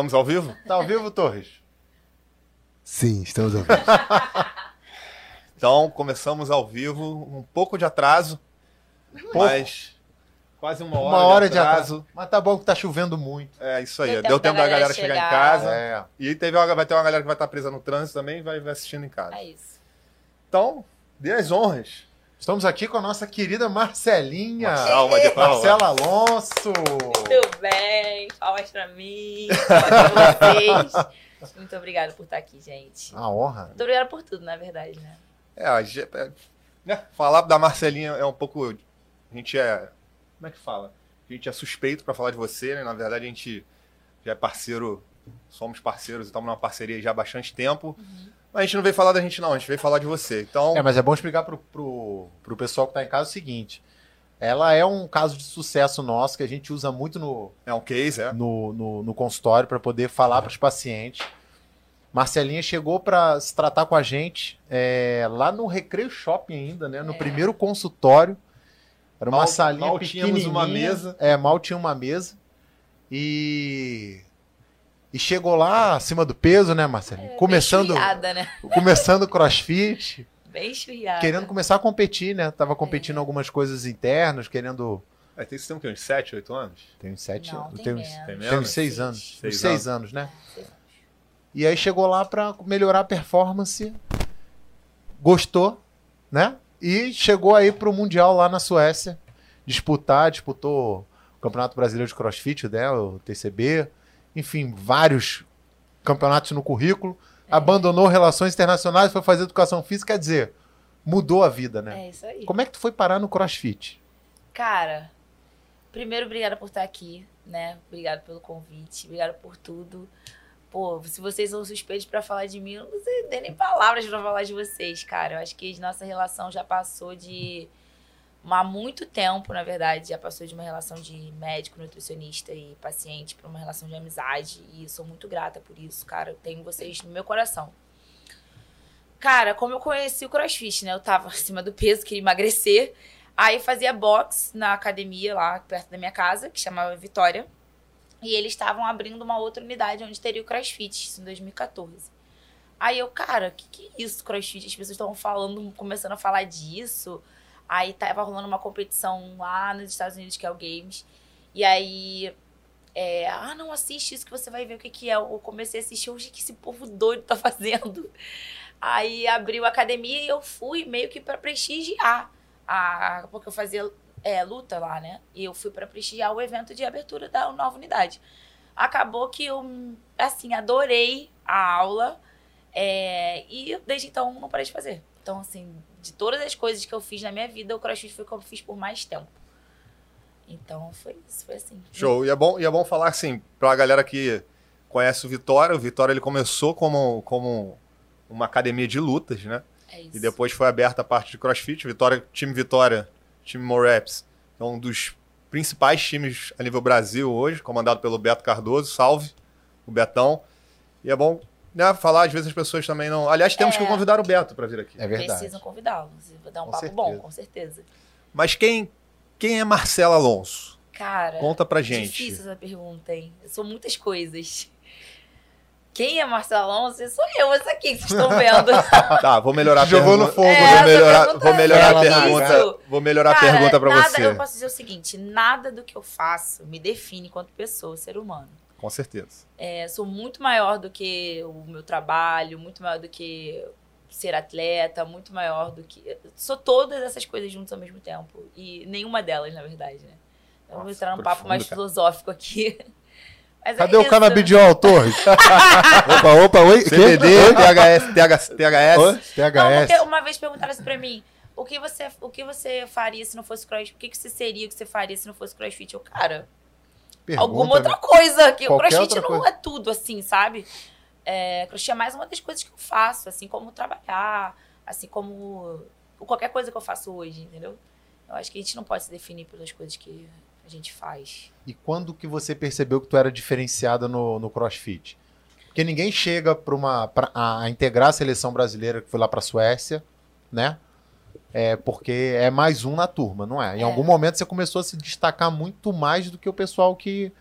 Estamos ao vivo? Tá ao vivo, Torres? Sim, estamos ao vivo. Então, começamos ao vivo, um pouco de atraso, mas quase uma hora, Uma hora de atraso. atraso. Mas tá bom que tá chovendo muito. É isso aí, Deu deu, tempo da galera galera chegar em casa. É. E teve uma, vai ter uma galera que vai estar presa no trânsito também e vai, vai assistindo em casa. É isso. Então, dê as honras. Estamos aqui com a nossa querida Marcelinha. Salva de palmas. Marcela Alonso. Muito bem, palmas pra mim, palmas pra vocês. Muito obrigada por estar aqui, gente. A honra. Muito obrigada por tudo, na verdade, né? É, a ge- é, né, falar da Marcelinha é um pouco. A gente é. Como é que fala? A gente é suspeito pra falar de você, né? Na verdade, a gente já é parceiro, somos parceiros e estamos numa parceria já há bastante tempo. Mas a gente não veio falar da gente, não, a gente veio falar de você. Então, É, mas é bom explicar pro, pro, pro pessoal que tá em casa o seguinte. Ela é um caso de sucesso nosso que a gente usa muito no, é um case, é. no, no, no consultório para poder falar para os pacientes. Marcelinha chegou para se tratar com a gente é, lá no Recreio Shopping ainda, né? No É. primeiro consultório. Era uma Mal- salinha mal tínhamos uma mesa. É, mal tinha uma mesa. E... E chegou lá acima do peso, né, Marcelinha? É, começando, Bem churriada, né? começando crossfit, Bem churriada. querendo começar a competir, né? Tava competindo É. algumas coisas internas, querendo... É, tem, você tem o quê? Uns 7, 8 anos? Tem uns sete Não, anos. tem uns, menos. Tem tem menos? uns seis Seis. anos. Seis uns seis anos, né? Seis E aí chegou lá pra melhorar a performance, gostou, né? E chegou aí pro Mundial lá na Suécia, disputar, disputou o Campeonato Brasileiro de CrossFit dela, o TCB, enfim, vários campeonatos no currículo, abandonou relações internacionais, foi fazer educação física, quer dizer, mudou a vida, né? É isso aí. Como é que tu foi parar no CrossFit? Cara, primeiro, obrigada por estar aqui, né? Obrigada pelo convite, obrigada por tudo. Pô, se vocês são suspeitos pra falar de mim, eu não sei nem nem palavras pra falar de vocês, cara. Eu acho que nossa relação já passou de há muito tempo, na verdade, já passou de uma relação de médico, nutricionista e paciente pra uma relação de amizade. E sou muito grata por isso, cara. Eu tenho vocês no meu coração. Cara, como eu conheci o CrossFit, né? Eu tava acima do peso, queria emagrecer. Aí fazia box na academia lá perto da minha casa, que chamava Vitória. E eles estavam abrindo uma outra unidade onde teria o CrossFit, isso em 2014. Aí eu, cara, que que é isso, CrossFit? As pessoas estavam falando, começando a falar disso. Aí tava rolando uma competição lá nos Estados Unidos, que é o Games. E aí, é, ah, não assiste isso que você vai ver o que que é. Eu comecei a assistir, hoje que esse povo doido tá fazendo. Aí abriu a academia e eu fui meio que pra prestigiar. A, porque eu fazia é, luta lá, né? E eu fui pra prestigiar o evento de abertura da nova unidade. Acabou que eu, assim, adorei a aula. é, e desde então não parei de fazer. Então, assim, de todas as coisas que eu fiz na minha vida, o crossfit foi o que eu fiz por mais tempo. Então foi isso, foi assim. Show. E é bom, e é bom falar assim, pra galera que conhece o Vitória, o Vitória ele começou como, como uma academia de lutas, né? É isso. E depois foi aberta a parte de CrossFit. Vitória, time Vitória, time Moreps, é um dos principais times a nível Brasil hoje, comandado pelo Beto Cardoso. Salve, o Betão. E é bom né, falar, às vezes as pessoas também não. Aliás, temos É. que convidar o Beto para vir aqui. É verdade. Precisam convidá-los. Vou dar um Com papo certeza. bom, com certeza. Mas quem, quem é Marcela Alonso? Cara, Conta pra gente. difícil essa pergunta, hein? Eu sou muitas coisas. Quem é Marcelo Alonso? Sou eu, essa aqui que vocês estão vendo. Tá, vou melhorar a Jogou pergunta. no fogo. É, vou essa melhorar, pergunta vou melhorar a é pergunta. Vou melhorar a Cara, pergunta pra nada, você. Eu posso dizer o seguinte: nada do que eu faço me define enquanto pessoa, ser humano. Com certeza. É, sou muito maior do que o meu trabalho, muito maior do que ser atleta, muito maior do que. Sou todas essas coisas juntas ao mesmo tempo. E nenhuma delas, na verdade, né? Então, vou Nossa, entrar num profundo, papo mais cara. filosófico aqui. Mas Cadê é o isso. canabidiol, Torres? Opa, opa, oi. CBD? THS, THS, THS. Não, THS. uma vez perguntaram assim pra mim, o que você, o que você faria se não fosse crossfit? O que, que você seria, o que você faria se não fosse crossfit? Eu, cara, Pergunta, alguma outra né? coisa. Que o outra não é tudo assim, sabe? É, crossfit é mais uma das coisas que eu faço, assim como trabalhar, assim como qualquer coisa que eu faço hoje, entendeu? Eu acho que a gente não pode se definir pelas coisas que a gente faz. E quando que você percebeu que tu era diferenciada no, no CrossFit? Porque ninguém chega para uma pra, a, a integrar a seleção brasileira que foi lá para Suécia, né? É porque é mais um na turma, não é? Em É. algum momento você começou a se destacar muito mais do que o pessoal que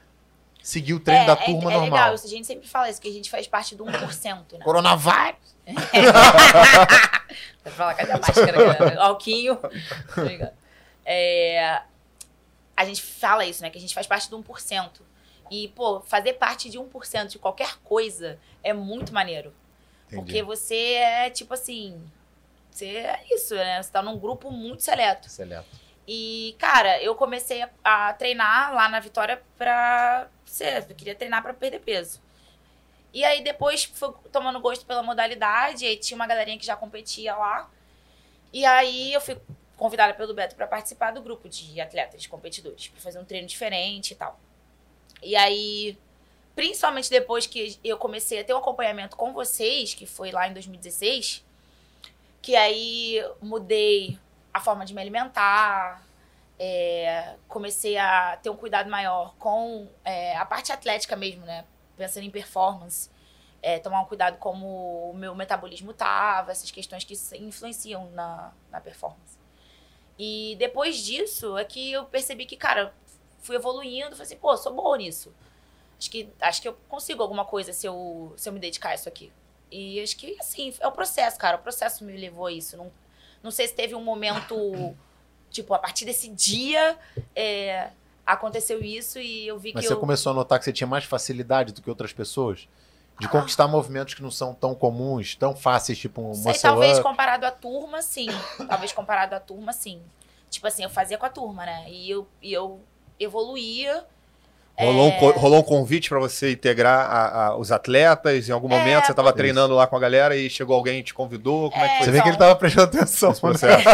seguiu o treino da turma é, é normal. legal, isso, a gente sempre fala isso, que a gente faz parte do 1%, né? Coronavírus. Vai falar, cadê a máscara? cara? Alquinho. É, a gente fala isso, né? Que a gente faz parte do 1%. E, pô, fazer parte de 1% de qualquer coisa é muito maneiro. Porque você é, tipo assim... Você é isso, né? Você tá num grupo muito seleto. Seleto. E, cara, eu comecei a, a treinar lá na Vitória pra ser. Eu queria treinar pra perder peso. E aí depois fui tomando gosto pela modalidade, aí tinha uma galerinha que já competia lá. E aí eu fui convidada pelo Beto pra participar do grupo de atletas, de competidores, pra fazer um treino diferente e tal. E aí, principalmente depois que eu comecei a ter um acompanhamento com vocês, que foi lá em 2016, que aí mudei a forma de me alimentar, é, comecei a ter um cuidado maior com é, a parte atlética mesmo, né? Pensando em performance, é, tomar um cuidado como o meu metabolismo tava, essas questões que influenciam na, na performance. E depois disso é que eu percebi que, cara, fui evoluindo, falei assim, pô, sou boa nisso. Acho que, acho que eu consigo alguma coisa se eu, se eu me dedicar a isso aqui. E acho que, assim, é o processo, cara. O processo me levou a isso. Não, não sei se teve um momento, tipo, a partir desse dia é, aconteceu isso e eu vi Mas que você eu... começou a notar que você tinha mais facilidade do que outras pessoas? De conquistar movimentos que não são tão comuns, tão fáceis, tipo um Sei, talvez up. comparado à turma, sim. talvez comparado à turma, sim. Tipo assim, eu fazia com a turma, né? E eu, e eu evoluía. Rolou, um, É. co- rolou um convite pra você integrar a- a- os atletas em algum É, momento? Você tava isso. treinando lá com a galera e chegou alguém e te convidou? Como é que É, foi Você vê que ele então. tava prestando atenção. esse processo?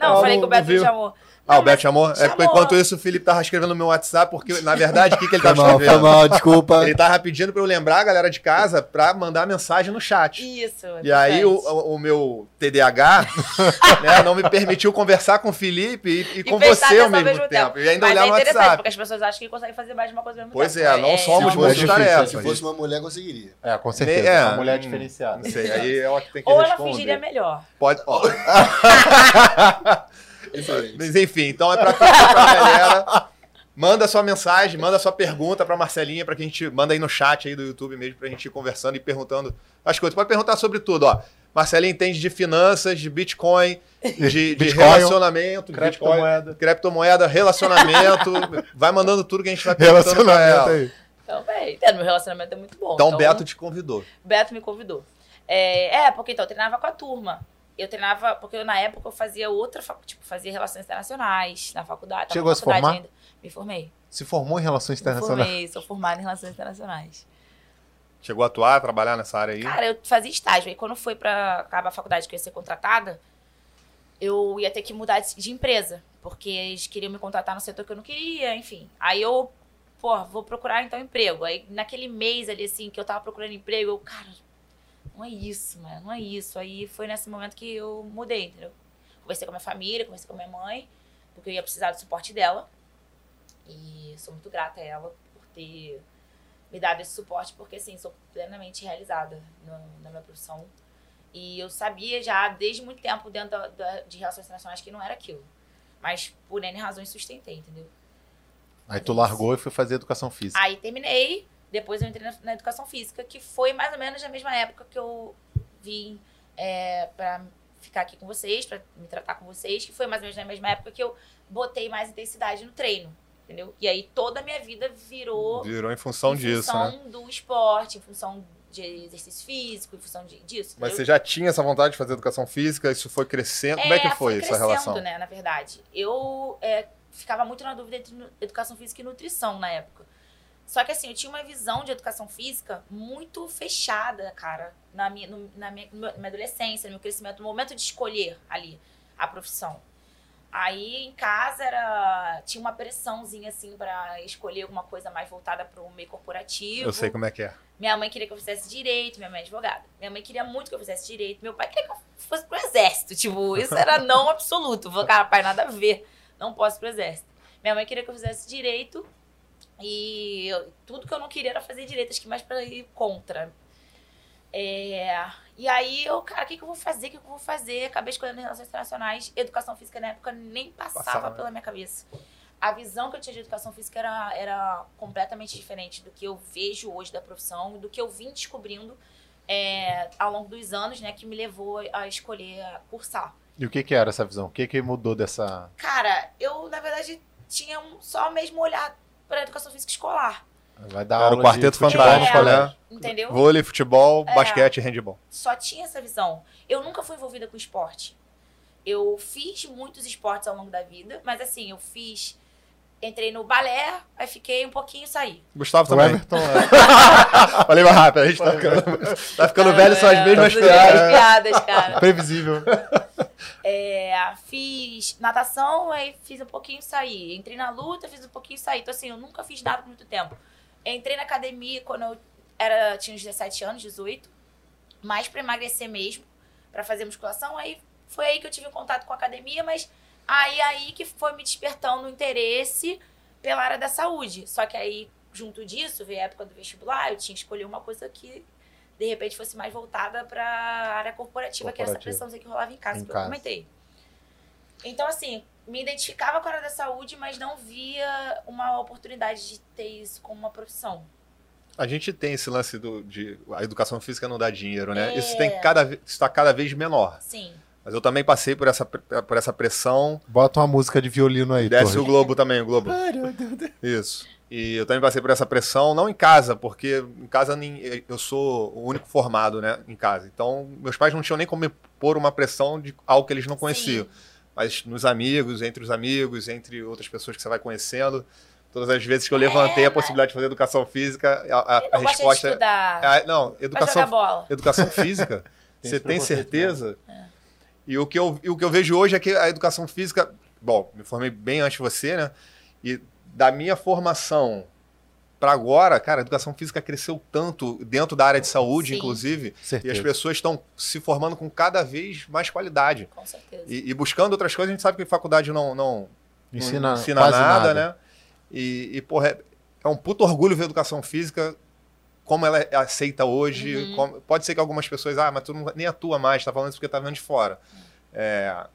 Não, eu falei que o Beto me chamou. Ah, o Beto mas chamou? É porque chamou. enquanto isso o Felipe tava escrevendo no meu WhatsApp, porque na verdade o que, que ele Foi tava mal, foi escrevendo? mal, desculpa. Ele tava pedindo pra eu lembrar a galera de casa pra mandar mensagem no chat. Isso. E aí o, o- meu TDAH né, não me permitiu conversar com o Felipe e, e com prestar você ao atenção mesmo, ao tempo. E ainda Mas olhar é no interessante, WhatsApp. porque as pessoas acham que conseguem fazer mais de uma coisa ao mesmo Pois tempo. é, não somos Se muito fosse- tarefa. Se fosse uma mulher, conseguiria. É, com certeza. É, uma mulher hum, diferenciada. Não sei, aí ela que tem que Ou ela responder. fingiria melhor. Pode. ó. Excelente. Mas enfim, então é pra, pra galera. Manda sua mensagem, manda sua pergunta pra Marcelinha, pra que a gente manda aí no chat aí do YouTube mesmo, pra gente ir conversando e perguntando as coisas. Pode perguntar sobre tudo, ó. Marcelinha entende de finanças, de Bitcoin, de, de Bitcoin, relacionamento, criptomoeda. Bitcoin, criptomoeda, relacionamento. vai mandando tudo que a gente vai perguntando pra Relacionamento ela. aí. Então, bem, entendo, meu relacionamento é muito bom. Então, Beto te convidou. Beto me convidou. É, é, porque então eu treinava com a turma. Eu treinava, porque eu, na época eu fazia outra, tipo, fazia relações internacionais na faculdade. tava Chegou na a se faculdade formar? Ainda. Me formei. Se formou em relações Me internacionais. formei, sou formada em relações internacionais. Chegou a atuar, trabalhar nessa área aí. Cara, eu fazia estágio. Aí quando foi pra acabar a faculdade que eu ia ser contratada, eu ia ter que mudar de, de empresa. Porque eles queriam me contratar no setor que eu não queria, enfim. Aí eu, pô, vou procurar então emprego. Aí naquele mês ali, assim, que eu tava procurando emprego, eu, cara, não é isso, mano, não é isso. Aí foi nesse momento que eu mudei, entendeu? Conversei com a minha família, conversei com a minha mãe, porque eu ia precisar do suporte dela. E sou muito grata a ela por ter me dado esse suporte, porque assim, sou plenamente realizada no- na minha profissão. E eu sabia já desde muito tempo dentro da- da- de relações internacionais que não era aquilo. Mas por N razões sustentei, entendeu? Aí tu largou e foi fazer educação física. Aí terminei, depois eu entrei na, na educação física, que foi mais ou menos na mesma época que eu vim é, para ficar aqui com vocês, para me tratar com vocês, que foi mais ou menos na mesma época que eu botei mais intensidade no treino. entendeu? E aí toda a minha vida virou Virou em função em disso, né? função do esporte, em função de exercício físico, em função de, disso. Mas entendeu? você já tinha essa vontade de fazer educação física? Isso foi crescendo? Como é que foi essa crescendo, relação? né, na verdade. Eu é, ficava muito na dúvida entre educação física e nutrição na época. Só que assim, eu tinha uma visão de educação física muito fechada, cara, na minha, no- na minha, na minha adolescência, no meu crescimento, no momento de escolher ali a profissão. Aí em casa era tinha uma pressãozinha assim pra escolher alguma coisa mais voltada para o meio corporativo. Eu sei como é que é. Minha mãe queria que eu fizesse direito, minha mãe é advogada. Minha mãe queria muito que eu fizesse direito. Meu pai queria que eu fosse pro exército. Tipo, isso era não absoluto. Vou, cara, pai, nada a ver. Não posso ir pro exército. Minha mãe queria que eu fizesse direito. E eu- tudo que eu não queria era fazer direito, acho que mais pra ir contra. É, e aí eu, cara, o que, que eu vou fazer? O que, que eu vou fazer? Acabei escolhendo relações internacionais. Educação física na época nem passava, Passava, né? pela minha cabeça. A visão que eu tinha de educação física era, era completamente diferente do que eu vejo hoje da profissão, do que eu vim descobrindo é, ao longo dos anos, né, que me levou a escolher cursar. E o que que era essa visão? O que que mudou dessa... Cara, eu, na verdade, tinha um, só mesmo olhar para educação física escolar, Vai dar Era aula o quarteto de futebol fantástico, É. colégios. entendeu? Vôlei, futebol, É. basquete e handball. só tinha essa visão. Eu nunca fui envolvida com esporte. Eu fiz muitos esportes ao longo da vida, mas assim, eu fiz. Entrei no balé, aí fiquei um pouquinho e saí. Gustavo O também. Everton é Falei mais rápido, a gente tá ficando, tá ficando velho, são as mesmas piadas. piadas, cara. previsível. É, fiz natação, aí fiz um pouquinho e saí. Entrei na luta, fiz um pouquinho e saí. Então, assim, eu nunca fiz nada por muito tempo. Entrei na academia quando eu era, tinha uns 17 anos, 18. Mais pra emagrecer mesmo, pra fazer musculação. Aí foi aí que eu tive um contato com a academia, mas aí, aí que foi me despertando o interesse pela área da saúde. Só que aí, junto disso, veio a época do vestibular, eu tinha que escolher uma coisa que de repente fosse mais voltada pra área corporativa, que era essa pressãozinha que rolava em casa, Em que eu casa. comentei. Então, assim, me identificava com a área da saúde, mas não via uma oportunidade de ter isso como uma profissão. A gente tem esse lance do, de a educação física não dá dinheiro, né? É. Isso tem cada ve- está cada vez menor. Sim. Mas eu também passei por essa, por essa pressão. Bota uma música de violino aí, Desce o Torres. Globo também, o Globo. Isso. E eu também passei por essa pressão, não em casa, porque em casa nem- eu sou o único formado, né, em casa. Então, meus pais não tinham nem como me pôr uma pressão de algo que eles não conheciam. Sim. Mas nos amigos, entre os amigos, entre outras pessoas que você vai conhecendo, todas as vezes que eu levantei a mas- possibilidade de fazer educação física, a, a- a resposta é. estudar Ah, não, educação, jogar bola. educação física, você tem preconceito certeza? E o, que eu, e o que eu vejo hoje é que a educação física. Bom, me formei bem antes de você, né? E da minha formação para agora, cara, a educação física cresceu tanto dentro da área de saúde, Sim. inclusive, e Certeza. as pessoas estão se formando com cada vez mais qualidade. Com certeza. E, e buscando outras coisas, a gente sabe que faculdade não, não, Ensina, não ensina quase nada, né? E, e porra, é, é um puto orgulho ver a educação física como ela é aceita hoje. Uhum. como- pode ser que algumas pessoas, ah, mas tu não, nem atua mais, tá falando isso porque tá vendo de fora. É,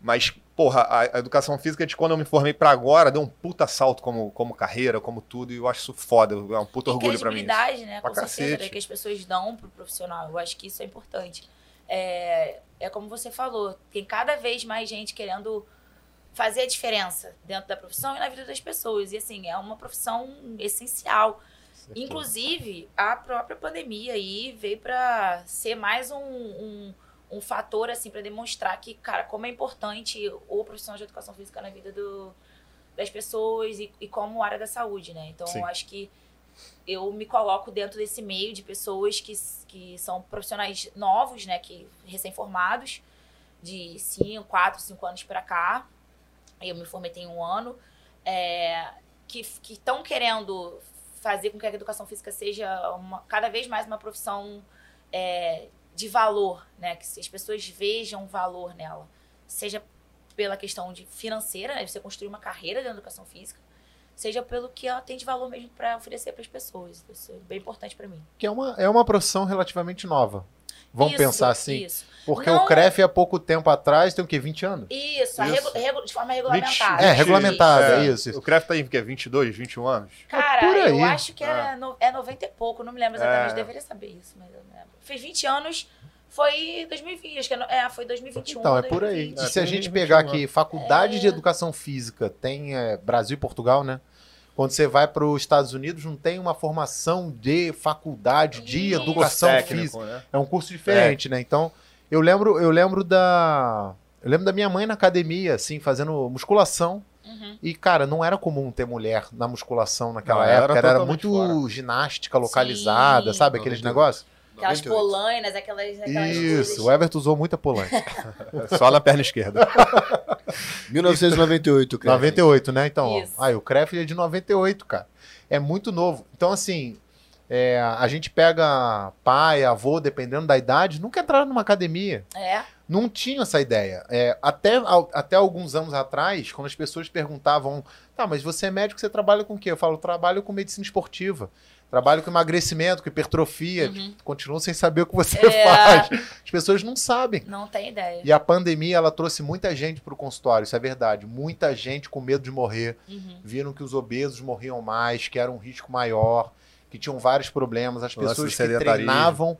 mas, porra, a, a educação física de quando eu me formei pra agora deu um puta salto como, como carreira, como tudo, e eu acho isso foda, é um puta E orgulho pra mim. credibilidade, né? Pra Com certeza, cacete. né, que as pessoas dão pro profissional. Eu acho que isso é importante. É, é como você falou, tem cada vez mais gente querendo fazer a diferença dentro da profissão e na vida das pessoas. E assim, é uma profissão essencial. Inclusive, a própria pandemia aí veio para ser mais um, um, um fator, assim, para demonstrar que, cara, como é importante o profissional de educação física na vida do, das pessoas e, e como área da saúde, né? Então, Sim. eu acho que eu me coloco dentro desse meio de pessoas que, que são profissionais novos, né? Que recém-formados, de 5, 4, 5 anos para cá. Eu me formei tem um ano. É, que estão querendo fazer com que a educação física seja uma, cada vez mais uma profissão é, de valor, né? Que as pessoas vejam valor nela. Seja pela questão de financeira, né? Você construir uma carreira dentro da educação física, seja pelo que ela tem de valor mesmo para oferecer para as pessoas. Isso é bem importante para mim. Que é uma, é uma profissão relativamente nova. Vamos Isso, pensar assim? Isso. Porque Não- o CREF há pouco tempo atrás tem o quê? 20 anos? Isso, a Isso. regu- regu- de forma regulamentada. É, regulamentada, É, isso. O CREF tá em que, 22, 21 anos? Cara, por aí. eu acho que é, no, é 90 e pouco, não me lembro exatamente, É. deveria saber isso, mas eu não lembro. Fez 20 anos, Foi 2020, acho que é, é, foi 2021. Então, é por aí. 2020. E É, se a gente 21 pegar aqui, faculdade É. de educação física, tem é, Brasil e Portugal, né? Quando você vai para os Estados Unidos, não tem uma formação de faculdade de Isso. educação Técnico, física. né? É um curso diferente, né? Então, eu lembro, eu lembro da. Eu lembro da minha mãe na academia, assim, fazendo musculação. Uhum. E, cara, não era comum ter mulher na musculação naquela Não, época. Era, era muito fora. ginástica localizada, Sim. sabe? Aqueles 98. negócios. Aquelas 98. polainas, aquelas, aquelas Isso, coisas. o Everton usou muita polônia. Só na perna esquerda. 1998, cara. 98, né? Então, ó, Isso. aí o Kref é de 98, cara. É muito novo. Então, assim, é, a gente pega pai, avô, dependendo da idade, nunca entraram numa academia. É, Não tinha essa ideia. É, até, até alguns anos atrás, quando as pessoas perguntavam, tá, mas você é médico, você trabalha com o quê? Eu falo, trabalho com medicina esportiva. Trabalho com emagrecimento, com hipertrofia. Uhum. Continuo sem saber o que você É. faz. As pessoas não sabem. não tem ideia. E a pandemia, ela trouxe muita gente pro consultório, isso é verdade. Muita gente com medo de morrer. Uhum. Viram que os obesos morriam mais, que era um risco maior, que tinham vários problemas. As O pessoas que treinavam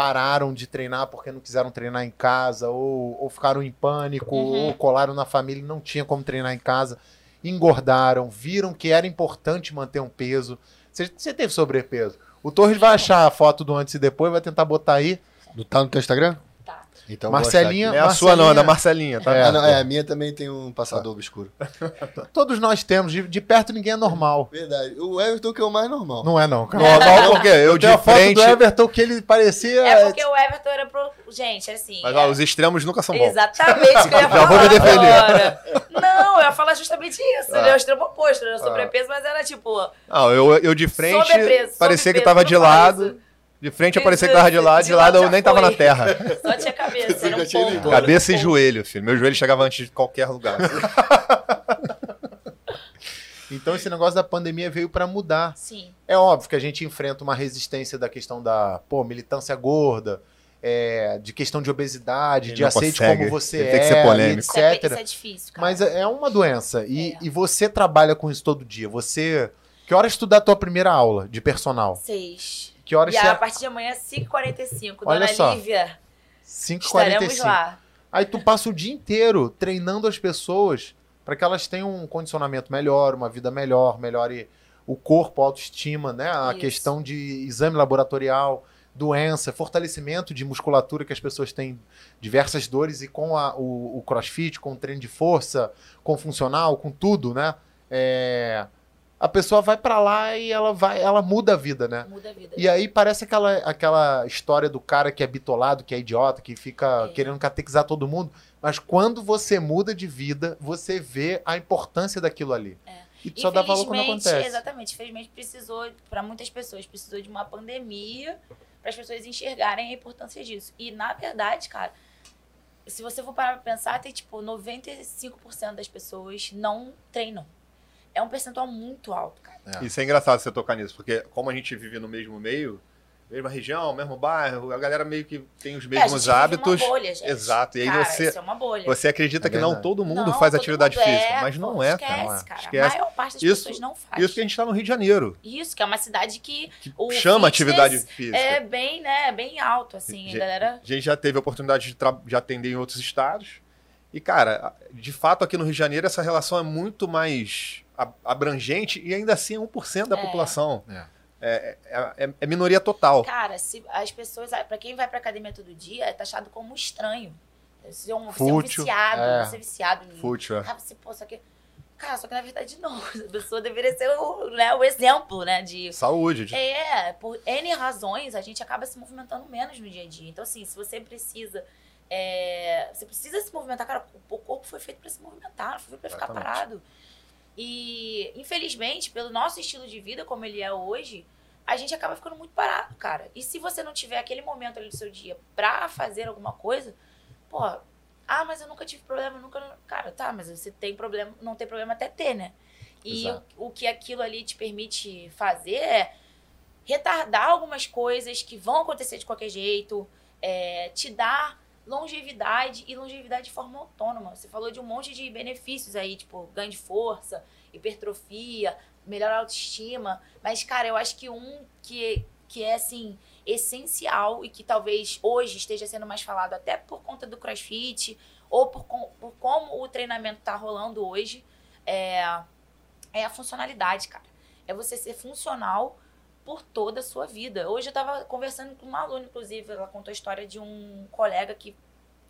pararam de treinar porque não quiseram treinar em casa, ou, ou ficaram em pânico, Uhum. ou colaram na família e não tinha como treinar em casa. Engordaram, viram que era importante manter um peso. Você, você teve sobrepeso. O Torres vai achar a foto do antes e depois, vai tentar botar aí. Tá no teu Instagram? Então Marcelinha, é a sua, não, é da Marcelinha, tá? É. Ah, não, é, a minha também tem um passador obscuro. Todos nós temos, de, de perto ninguém é normal. Verdade. O Everton que é o mais normal. Não é não, cara. Normal porque eu de Tem a foto frente. do Everton que ele parecia. É porque o Everton era pro. Gente, assim. Mas é- ó, os extremos nunca são bons. Exatamente o que eu ia Já falar vou me defender. agora. Não, eu ia falar justamente isso. Ah. Ele é o extremo oposto, era sobrepeso, mas era tipo. Não, eu, eu de frente Sobrepeso, parecia que tava de lado. isso. De frente eu parecia que tava de lado, de de lado lado eu nem tava foi. na terra. Só tinha cabeça, era um ponto. Cabeça e joelho, filho. Meu joelho chegava antes de qualquer lugar. Então esse negócio da pandemia veio pra mudar. Sim. É óbvio que a gente enfrenta uma resistência da questão da pô, militância gorda, é, de questão de obesidade, Ele de aceite consegue. como você Ele é, tem que ser e polêmico. Isso é, etc. isso é difícil, cara. Mas é é uma doença. E, É. e você trabalha com isso todo dia. Você. Que horas tu dá a tua primeira aula de personal? Seis. Que horas E você. a partir de amanhã, 5h45. Olha Dona só. Lívia, estaremos 5h45. lá. Aí tu passa o dia inteiro treinando as pessoas para que elas tenham um condicionamento melhor, uma vida melhor, melhore o corpo, a autoestima, né? A Isso. questão de exame laboratorial, doença, fortalecimento de musculatura que as pessoas têm diversas dores e com a- o, o crossfit, com o treino de força, com o funcional, com tudo, né? É, a pessoa vai para lá e ela vai, ela muda a vida, né? Muda a vida. E aí parece aquela, aquela história do cara que é bitolado, que é idiota, que fica É. querendo catequizar todo mundo. Mas quando você muda de vida, você vê a importância daquilo ali. É. E só dá valor quando acontece. Exatamente. Infelizmente, precisou, para muitas pessoas, precisou de uma pandemia para as pessoas enxergarem a importância disso. E, na verdade, cara, se você for parar pra pensar, tem, tipo, 95% das pessoas não treinam. É um percentual muito alto, cara. Isso é engraçado você tocar nisso, porque como a gente vive no mesmo meio, mesma região, mesmo bairro, a galera meio que tem os É, a mesmos vive hábitos. Uma bolha, gente. Exato. E aí Cara, você, Isso é uma bolha. você acredita É que não todo mundo Não, faz todo atividade mundo física, é, mas pô, não é, esquece, cara. cara. Esquece. A maior parte das Isso- pessoas não faz. Isso que a gente tá no Rio de Janeiro, Isso, que é uma cidade que, que o chama atividade física. é bem, né, bem alto, assim, a galera... A gente já teve a oportunidade de, de atender em outros estados. E, cara, de fato, aqui no Rio de Janeiro, essa relação é muito mais abrangente e ainda assim é 1% da É. população. É. É, é- é- é minoria total. Cara, se as pessoas, pra quem vai pra academia todo dia, é taxado como estranho. Você é um, é um Fútil, viciado, é. você é viciado em. Fútil. é. Ah, você, pô, só que. Cara, só que na verdade não. A pessoa deveria ser o, né, o exemplo, né? De. Saúde. de- É, por N razões, a gente acaba se movimentando menos no dia a dia. Então, assim, se você precisa. é, você precisa se movimentar, cara, o corpo foi feito pra se movimentar, não foi feito pra ficar Exatamente. parado. E, infelizmente, pelo nosso estilo de vida, como ele é hoje, a gente acaba ficando muito parado, cara. E se você não tiver aquele momento ali do seu dia pra fazer alguma coisa, pô, ah, mas eu nunca tive problema, nunca. Cara, tá, mas você tem problema, não tem problema até ter, né? E o, o que aquilo ali te permite fazer é retardar algumas coisas que vão acontecer de qualquer jeito, é, te dar longevidade e longevidade de forma autônoma. Você falou de um monte de benefícios aí, tipo ganho de força, hipertrofia, melhor autoestima. Mas, cara, eu acho que um que, que é assim essencial e que talvez hoje esteja sendo mais falado até por conta do crossfit ou por, por como o treinamento tá rolando hoje, é, é a funcionalidade, cara. É você ser funcional por toda a sua vida. Hoje eu tava conversando com uma aluna, inclusive, ela contou a história de um colega que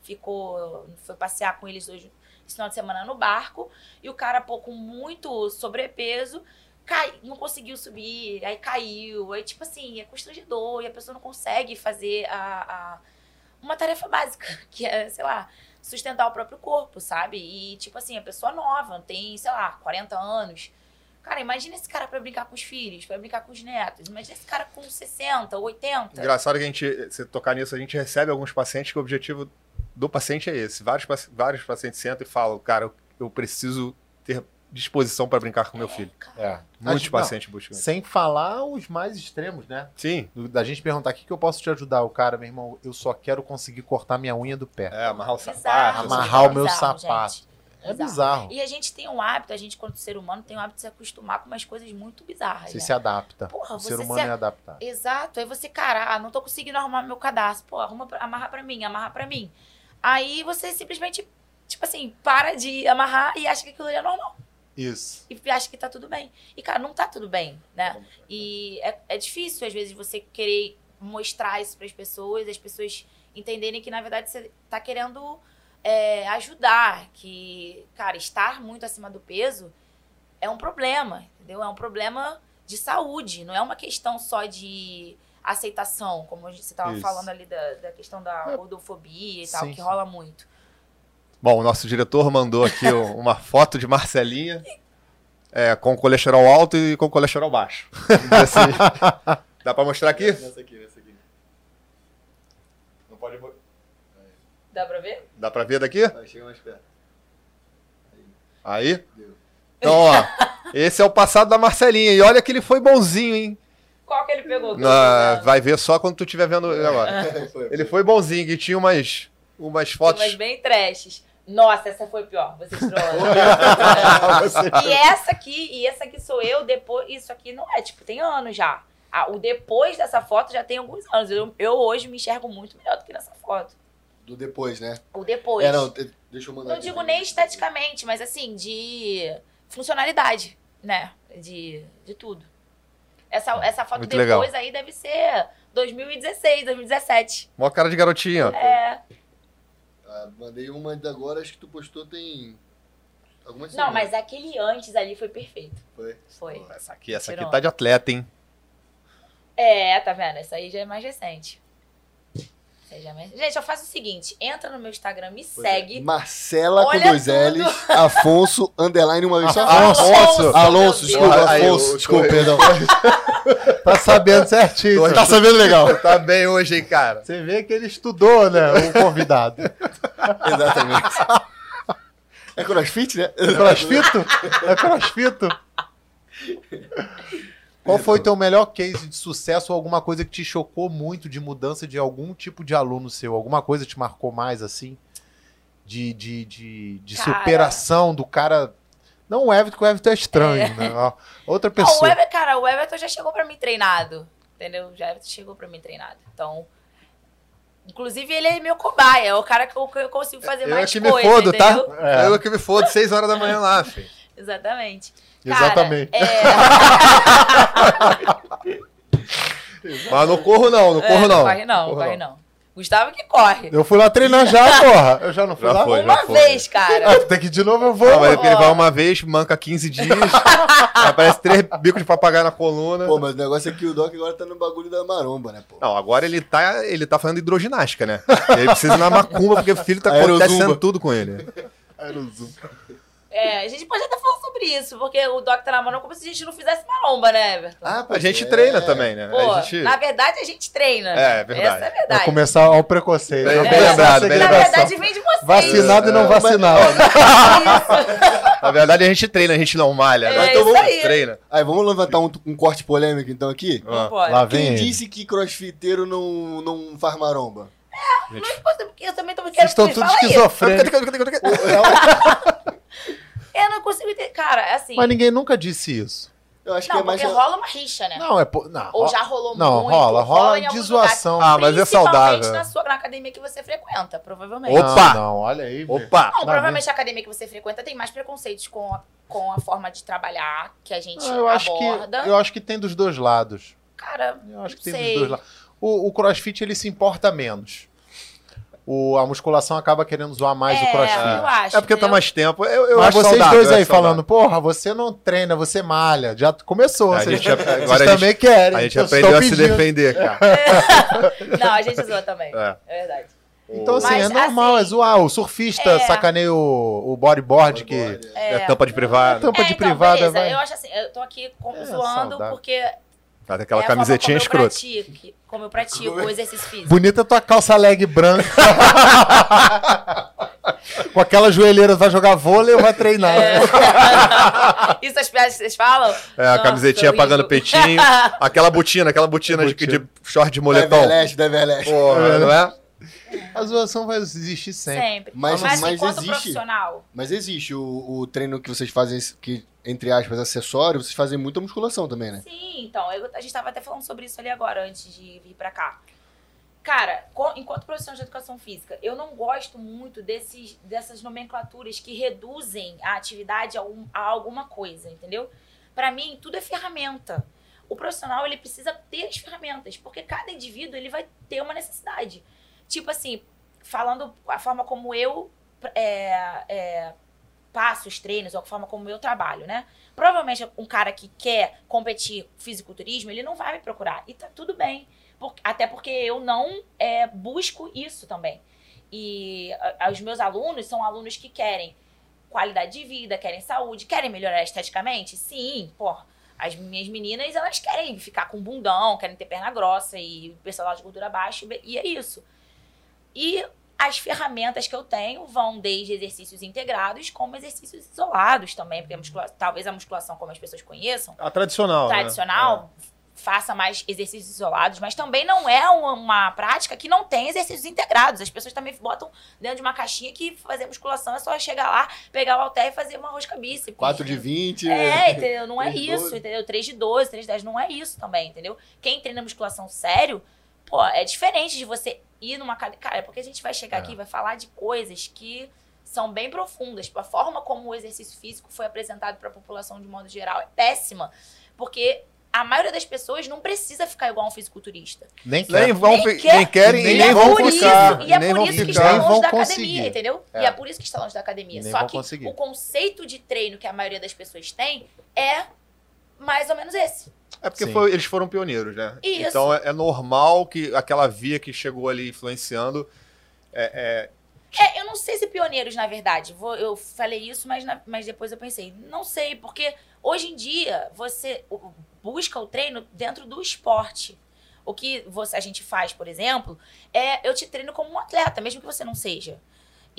ficou, foi passear com eles hoje, esse final de semana no barco, e o cara, pô, com muito sobrepeso, cai, não conseguiu subir, aí caiu, aí tipo assim, é constrangedor, e a pessoa não consegue fazer a, a- uma tarefa básica, que é, sei lá, sustentar o próprio corpo, sabe? E tipo assim, a pessoa nova, tem, sei lá, 40 anos. Cara, imagina esse cara pra brincar com os filhos, pra brincar com os netos. Imagina esse cara com 60, 80. Engraçado que a gente, se tocar nisso, a gente recebe alguns pacientes que o objetivo do paciente é esse. Vários, vários pacientes sentam e falam, cara, eu- preciso ter disposição para brincar com meu filho. É. Muitos pacientes buscam isso. Sem falar os mais extremos, né? Sim, Da gente perguntar o que, que eu posso te ajudar. O cara, meu irmão, eu só quero conseguir cortar minha unha do pé. é, amarrar o sapato. Amarrar o meu sapato. gente. É bizarro. E a gente tem um hábito, a gente, quando ser humano, tem um hábito de se acostumar com umas coisas muito bizarras. Você né? se adapta. Porra, o ser você humano se- é adaptado. Exato. Aí você, cara, ah, não tô conseguindo arrumar meu cadastro. Pô, arruma, pra- amarra pra mim, amarra pra mim. Aí você simplesmente, tipo assim, para de amarrar e acha que aquilo ali é normal. Isso. E acha que tá tudo bem. E, cara, não tá tudo bem, né? E é, é difícil, às vezes, você querer mostrar isso pras pessoas, as pessoas entenderem que, na verdade, você tá querendo é, ajudar. Que, cara, estar muito acima do peso é um problema, entendeu? É um problema de saúde, não é uma questão só de aceitação, como você tava Isso. falando ali da, da questão da É. gordofobia e tal, Sim, que sim. rola muito. Bom, o nosso diretor mandou aqui uma foto de Marcelinha é, com colesterol alto e com colesterol baixo. Se- Dá pra mostrar aqui? Nessa aqui, nessa aqui. Não pode... Dá pra ver? Dá pra ver daqui? Vai, chega mais perto. Aí. Deu. Então, ó, esse é o passado da Marcelinha. E olha que ele foi bonzinho, hein? Qual que ele pegou? que Na- vai ver só quando tu estiver vendo ele agora. Foi, Ele foi bonzinho, que tinha umas, umas fotos. umas bem trashes. Nossa, essa foi pior. Vocês trollam. e essa aqui, e essa aqui sou eu, depois. Isso aqui não é, tipo, tem anos já. Ah, o depois dessa foto já tem alguns anos. Eu, eu hoje me enxergo muito melhor do que nessa foto. Do depois, né? O depois. É, não, deixa eu mandar não aqui digo nem esteticamente, mas assim, de funcionalidade, né? De, de tudo. Essa, essa foto Muito depois legal. aí deve ser 2016, 2017. Mó cara de garotinho, ó. É. Ah, mandei uma de agora, acho que tu postou tem algumas Não, mas aquele antes ali foi perfeito. Foi. Foi. Essa aqui, essa aqui tá de atleta, hein? É, tá vendo? Essa aí já é mais recente. É mais- Gente, eu faço o seguinte: entra no meu Instagram, me Pois é. segue. Marcela Olha com dois tudo. L's, Afonso, underline uma vez só. Afonso. Alonso, desculpa, Afonso, desculpa, perdão. Tá sabendo certinho. Tá sabendo legal. Tá bem hoje, hein, cara? Você vê que ele estudou, né? O convidado. Exatamente. É crossfit, né? Crossfito? É crossfito? Qual foi o teu melhor case de sucesso ou alguma coisa que te chocou muito de mudança de algum tipo de aluno seu? Alguma coisa te marcou mais assim? De, de, de, de Cara. superação do cara. Não o Everton, que o Everton é estranho, né? Ó, Outra Não, o pessoa. Everton, cara, o Everton já chegou pra mim treinado. Entendeu? Já Everton chegou pra mim treinado. Então. Inclusive, ele é meu cobaia. É o cara que eu, que eu consigo fazer Eu é mais que me coisa, fodo, tá? entendeu? É. Eu é que me fodo, 6 horas da manhã lá, filho. Exatamente. Exatamente. é- Mas não corro não, não É, corro não. corre não, Corro corre não. Gustavo que corre. Eu fui lá treinar já, porra. Eu já não fui Já lá? foi. Uma foi. vez, cara. Ah, tem que ir de novo, eu vou. Não, mas ele vai uma vez, manca 15 dias, aparece três bicos de papagaio na coluna. Pô, mas o negócio é que o Doc agora tá no bagulho da maromba, né, pô? Não, agora ele tá, ele tá fazendo hidroginástica, né? E ele precisa ir na macumba, porque o filho tá Aerozumba. acontecendo tudo com ele. É, a gente pode até falar sobre isso, porque o Doc tá na mão como se a gente não fizesse maromba, né, Everton? Ah, A gente treina também, né? Pô, a gente... na verdade a gente treina. É, é verdade. Essa é a Vai verdade. começar ao preconceito. Bem- Vai bem lembrado, bem Na lembrado. segregação. verdade vem de vocês. Vacinado e não É, vacinado. Na verdade, a gente treina, a gente não malha. É, né? isso Então, aí. treina. Aí, vamos levantar um, um corte polêmico então aqui? Ah, Pode. Lá vem Quem disse que crossfiteiro não, não faz maromba? Eu também tô Vocês querendo estão me todos esquizofrênicos. Eu não consigo entender. Cara, é assim. Mas ninguém nunca disse isso. Eu acho Não, que é mais. porque rola uma rixa, né? Não, é. po- Não, Ou já rolou Não, muito. rola, rola em de zoação. Ah, mas é saudável. Na, sua, na academia que você frequenta, provavelmente. Opa! Não, não, olha aí. velho. Opa! Não, provavelmente a academia que você frequenta tem mais preconceitos com a, com a forma de trabalhar que a gente Ah, eu acho que aborda. eu acho que tem dos dois lados. Cara, Eu acho que Não tem sei. dos dois lados. O, o CrossFit ele se importa menos. O, a musculação acaba querendo zoar mais é, o CrossFit. eu acho. É porque tá mais tempo. Eu, eu Mas vocês saudável, dois aí falando, porra, você não treina, você malha. Já começou. A vocês, gente- agora vocês a gente- também querem. A gente aprendeu a se defender, cara. Não, a gente zoa também. É. É, verdade. Então, assim, Mas, é normal, assim, é zoar. O surfista é. sacaneia o, o bodyboard, que. Bodyboard, é. É, tampa de privada. Tampa É, de então, privada, beleza. vai. Eu acho assim, eu tô aqui com- É, zoando saudável. porque Tá, Aquela é camisetinha escrota. Como eu pratico o exercício físico. Bonita tua calça leg branca. Com aquela joelheira, vai jogar vôlei ou vai treinar? Isso as piadas que vocês falam? É, a Nossa, camisetinha apagando o peitinho. Aquela botina, aquela botina de, Botina. de short de Da moletom. Everlast, da Everlast. Porra, não é? A zoação vai existir sempre. Sempre. Mas- Mas, mas enquanto existe. profissional, Mas existe o, o treino que vocês fazem, que, entre aspas, acessório, vocês fazem muita musculação também, né? Sim, então, eu- a gente tava até falando sobre isso ali agora, antes de vir pra cá. Cara, co- enquanto profissional de educação física, eu não gosto muito desses, dessas nomenclaturas que reduzem a atividade a, um- a alguma coisa, entendeu? Pra mim, tudo é ferramenta. O profissional, ele precisa ter as ferramentas, porque cada indivíduo, ele vai ter uma necessidade. Tipo assim, falando a forma como eu é, é, passo os treinos, ou a forma como eu trabalho, né? Provavelmente um cara que quer competir fisiculturismo, ele não vai me procurar. E tá tudo bem. Por- até porque eu não é, busco isso também. E a- os meus alunos são alunos que querem qualidade de vida, querem saúde, querem melhorar esteticamente? Sim, porra. As minhas meninas, elas querem ficar com bundão, querem ter perna grossa e percentual de gordura baixo, e é isso. E as ferramentas que eu tenho vão desde exercícios integrados como exercícios isolados também, porque a muscula- talvez a musculação, como as pessoas conheçam, A tradicional. né? tradicional, faça mais exercícios isolados, mas também não é uma, prática que não tem exercícios integrados. As pessoas também botam dentro de uma caixinha que fazer musculação é só chegar lá, pegar o halter e fazer uma rosca bíceps. 4 de 20. É, entendeu? Não é isso, 12. entendeu? 3 de 12, 3 de 10, não é isso também, entendeu? Quem treina musculação sério, pô, é diferente de você ir numa academia. Cara, é porque a gente vai chegar É. aqui e vai falar de coisas que são bem profundas. Tipo, a forma como o exercício físico foi apresentado para a população de modo geral é péssima. Porque a maioria das pessoas não precisa ficar igual um fisiculturista. Nem Nem, quer. vão, Nem quer. nem querem Nem e nem é vão por ficar. Isso, e é nem por vão isso que ficar. está Nem longe da conseguir. academia, entendeu? É. E é por isso que está longe da academia. Nem Só vão que conseguir. o conceito de treino que a maioria das pessoas tem é mais ou menos esse. É porque foi- eles foram pioneiros, né? Isso. Então é, é normal que aquela via que chegou ali influenciando. É, é, É, eu não sei se pioneiros, na verdade. Vou- eu falei isso, mas, na- mas depois eu pensei, não sei, porque hoje em dia você busca o treino dentro do esporte. O que você- a gente faz, por exemplo, é eu te treino como um atleta, mesmo que você não seja.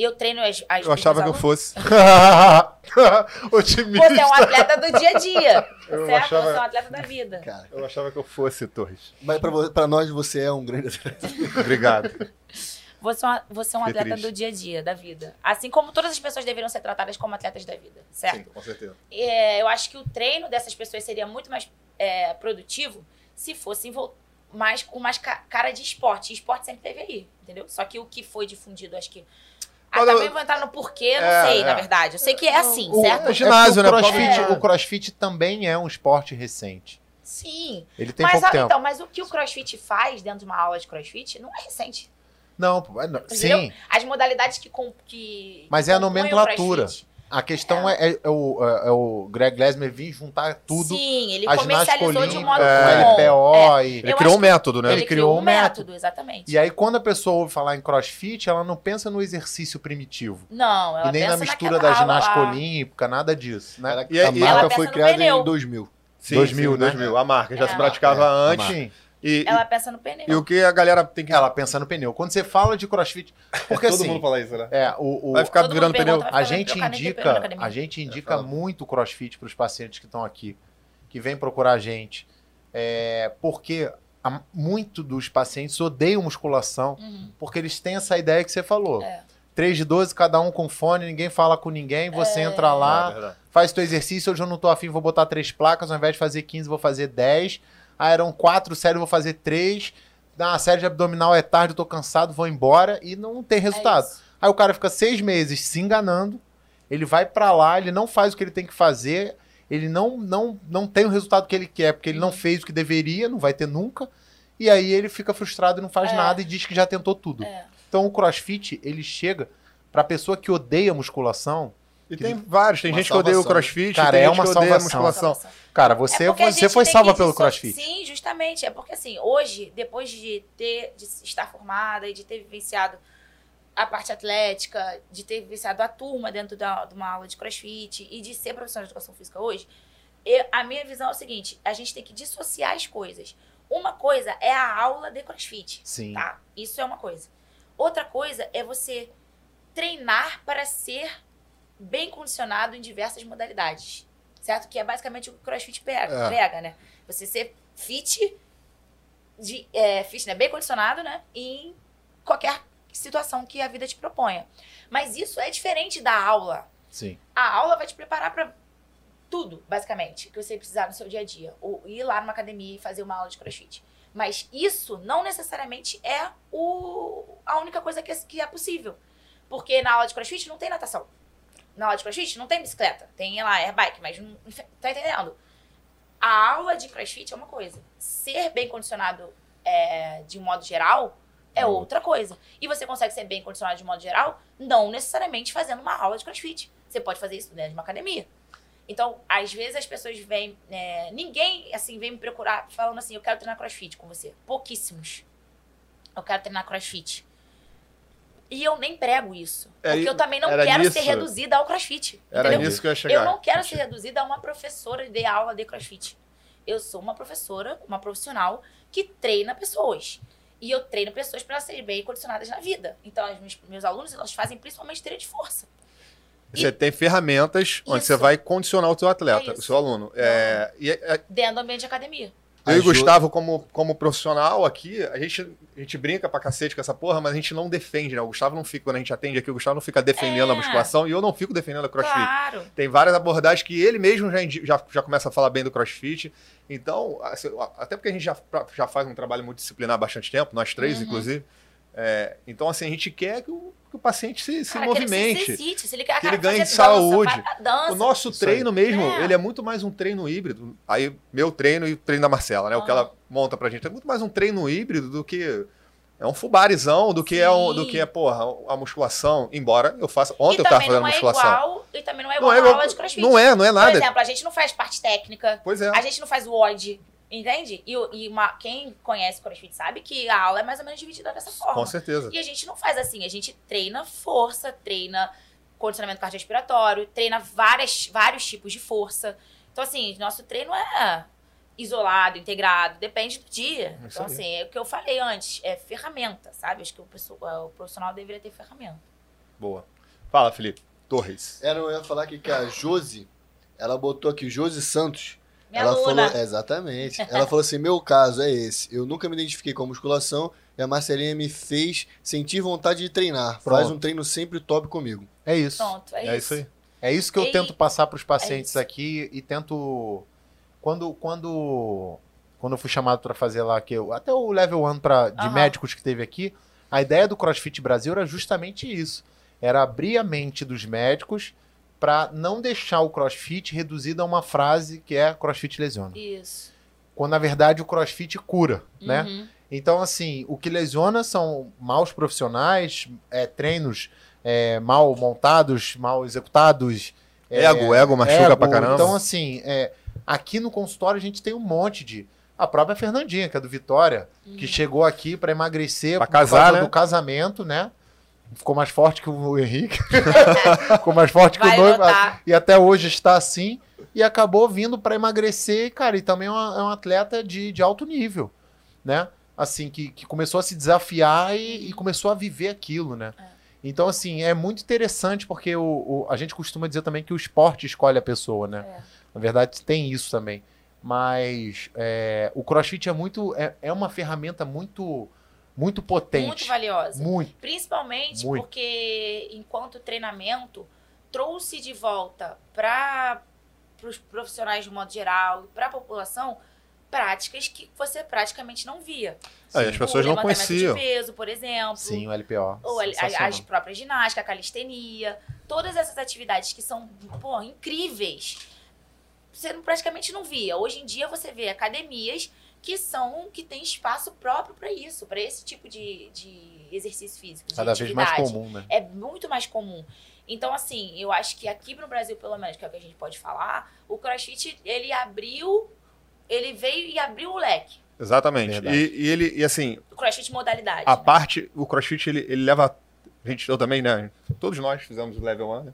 Eu treino as, as eu achava que eu fosse. Otimista. Você é um atleta do dia a dia, Eu certo? achava- Você é um atleta da vida. Cara, Eu achava que eu fosse, Torres. mas pra nós você é um grande atleta. Obrigado. Você é um, você é um Fiquei atleta triste. do dia a dia, da vida. Assim como todas as pessoas deveriam ser tratadas como atletas da vida, certo? Sim, com certeza. É, eu acho que o treino dessas pessoas seria muito mais é, produtivo se fosse envol- mais, com mais ca- cara de esporte. E esporte sempre teve aí, entendeu? Só que o que foi difundido, acho que. Ah, também vou entrar no porquê, não É, sei, é. na verdade. Eu sei que é assim, O- certo? é ginásio, é né? o crossfit, É. o crossfit também é um esporte recente. Sim. Ele tem Mas, pouco a- tempo. então, mas o que o crossfit faz dentro de uma aula de crossfit não é recente. Não, é- não, sim. As modalidades que. Com, que Mas é a o nomenclatura. A questão é, é- é o, é- é o Greg Lesmer vir juntar tudo. Sim, ele a ginástica comercializou de um modo olímpica, é, bom. LPO É. e... Ele Eu criou um método, né? Ele, criou um método, exatamente. E aí, quando a pessoa ouve falar em crossfit, ela não pensa no exercício primitivo. Não, ela e nem na mistura naquela da ginástica lá. olímpica, nada disso. Né? E aí- a e marca ela foi criada pneu. em 2000. Sim, 2000, sim, né? 2000. A marca já se É. praticava É, a antes. E, Ela pensa no pneu. e o que a galera tem que. Ela pensa no pneu. Quando você fala de crossfit. Porque Todo assim. mundo fala isso, né? É, o, o- Vai ficar virando pneu. pergunta, a gente na indica, a gente indica muito crossfit para os pacientes que estão aqui, que vêm procurar a gente. É, porque a- muito dos pacientes odeiam musculação, Uhum. porque eles têm essa ideia que você falou. É. 3 de 12, cada um com fone, ninguém fala com ninguém, você É. entra É lá, verdade. faz teu exercício, hoje eu não tô afim, vou botar três placas, ao invés de fazer 15, vou fazer 10. Ah, eram quatro séries, vou fazer três. Ah, a série de abdominal é tarde, eu tô cansado, vou embora e não tem resultado. É. Aí o cara fica seis meses se enganando, ele vai pra lá, ele não faz o que ele tem que fazer, ele não, não, não tem o resultado que ele quer, porque ele não fez o que deveria, não vai ter nunca, e aí ele fica frustrado e não faz É. nada e diz que já tentou tudo. É. Então o crossfit, ele chega pra pessoa que odeia musculação, E tem vários, tem Uma gente que odeia o crossfit, Cara, tem é gente uma que odeia a salvação. musculação. cara, você, É você foi salva pelo crossfit. Sim, justamente. É porque assim, hoje, depois de ter de estar formada e de ter vivenciado a parte atlética, de ter vivenciado a turma dentro da, de uma aula de crossfit e de ser profissional de educação física hoje, eu- a minha visão é o seguinte: a gente tem que dissociar as coisas. Uma coisa é a aula de crossfit. Sim. Tá? Isso é uma coisa. Outra coisa é você treinar para ser bem condicionado em diversas modalidades. Certo? Que é basicamente o que o CrossFit pega, É. prega, né? Você ser fit, de, é, fit, né? Bem condicionado, né? Em qualquer situação que a vida te proponha. Mas isso é diferente da aula. Sim. A aula vai te preparar para tudo, basicamente, que você precisar no seu dia a dia. Ou ir lá numa academia e fazer uma aula de crossfit. Mas isso não necessariamente é o, a única coisa que é, que é possível. Porque na aula de crossfit não tem natação. Na aula de crossfit não tem bicicleta. Tem lá airbike, mas não. Tá entendendo? A aula de crossfit é uma coisa. Ser bem condicionado é, de um modo geral é outra coisa. E você consegue ser bem condicionado de um modo geral, não necessariamente fazendo uma aula de crossfit. Você pode fazer isso dentro de uma academia. Então, às vezes as pessoas vêm. é, ninguém, assim, vem me procurar falando assim: eu quero treinar crossfit com você. Pouquíssimos. Eu quero treinar crossfit. E eu nem prego isso. É, porque eu também não quero nisso- ser reduzida ao crossfit. Era entendeu? nisso que eu ia chegar. Eu não quero ser reduzida a uma professora de aula de crossfit. Eu sou uma professora, uma profissional que treina pessoas. E eu treino pessoas para serem bem condicionadas na vida. Então, meus, meus alunos, elas fazem principalmente treino de força. Você tem ferramentas onde Isso. você vai condicionar o seu atleta, É o seu aluno. É, e é, Dentro do ambiente de academia. Eu e o Ajuda- Gustavo, como, como profissional aqui, a gente, a gente brinca pra cacete com essa porra, mas a gente não defende, né? O Gustavo não fica, quando a gente atende aqui, o Gustavo não fica defendendo É. a musculação e eu não fico defendendo a crossfit. Claro. Tem várias abordagens que ele mesmo já, já, já começa a falar bem do crossfit. Então, assim, até porque a gente já, já faz um trabalho multidisciplinar há bastante tempo, nós três, Uhum. inclusive. É, então, assim, a gente quer que o, que o paciente se, se Cara, que ele se movimente. exercite. Se ele quer Que ele ganhe fazer dança, saúde. dança. O nosso Isso aí. treino mesmo, É. ele é muito mais um treino híbrido. Aí, meu treino e o treino da Marcela, né? O que ela monta pra gente. É muito mais um treino híbrido do que. É um fubarizão do que é um, do Sim. que é, porra, a musculação. Embora eu faça. Ontem e eu tava fazendo não é musculação. igual, e também não é igual Não é aula de crossfit. Não é, não é Por nada. exemplo, a gente não faz parte técnica, Pois é. a gente não faz WOD, entende? E, e uma, quem conhece crossfit sabe que a aula é mais ou menos dividida dessa forma. Com certeza. E a gente não faz assim, a gente treina força, treina condicionamento cardiorrespiratório, treina várias, vários tipos de força. Então, assim, nosso treino é isolado, integrado, depende do dia. Isso então, aí. assim, é o que eu falei antes, é ferramenta, sabe? Acho que o, pessoa- o profissional deveria ter ferramenta. Boa. Fala, Felipe. Torres. Era, eu ia falar aqui que a Josi, ela botou aqui, Josi Santos. Minha ela aluna. falou, exatamente. Ela falou assim: meu caso é esse. Eu nunca me identifiquei com musculação e a Marcelinha me fez sentir vontade de treinar. Faz Pronto. um treino sempre top comigo. É isso. Pronto, é, É isso. isso aí. É isso que eu E- tento passar para os pacientes isso. aqui e tento quando quando quando eu fui chamado para fazer lá que eu, até o level 1 pra, de Aham. médicos que teve aqui, a ideia do CrossFit Brasil era justamente isso. Era abrir a mente dos médicos para não deixar o CrossFit reduzido a uma frase que é CrossFit lesiona. Isso. Quando na verdade o CrossFit cura, né? Uhum. Então, assim, o que lesiona são maus profissionais, é, treinos é, mal montados, mal executados. é, Ego, ego machuca ego. pra caramba. Então, assim, é, aqui no consultório a gente tem um monte de. A própria Fernandinha, que é do Vitória, que chegou aqui para emagrecer Pra por casar, causa né? do casamento, né? Ficou mais forte que o Henrique. Ficou mais forte que Vai o noivo. E até hoje está assim. E acabou vindo para emagrecer, cara. E também é, uma- é um atleta de, de alto nível, né? Assim, que, que começou a se desafiar e, e começou a viver aquilo, né? Então, assim, é muito interessante porque o, o- a gente costuma dizer também que o esporte escolhe a pessoa, né? É. Na verdade, tem isso também. Mas é, o crossfit é muito. É, é uma ferramenta muito muito potente. Muito valiosa. Muito. Principalmente Muito. porque, enquanto treinamento, trouxe de volta para os profissionais de modo geral, para a população, práticas que você praticamente não via. Aí as O pessoas não conheciam. de peso, por exemplo. Sim, o LPO. Ou a- as próprias ginástica, a calistenia, todas essas atividades que são, pô, incríveis, você praticamente não via. Hoje em dia você vê academias que são que tem espaço próprio para isso, para esse tipo de, de exercício físico, de Cada vez mais atividade. comum, né? É muito mais comum. Então, assim, eu acho que aqui no Brasil, pelo menos, que é o que a gente pode falar, o CrossFit, ele abriu, ele veio e abriu o leque. Exatamente. E, e ele, e assim, O CrossFit modalidade. a né? parte, o CrossFit, ele, ele leva. A gente, eu também, né? Todos nós fizemos o level 1, né?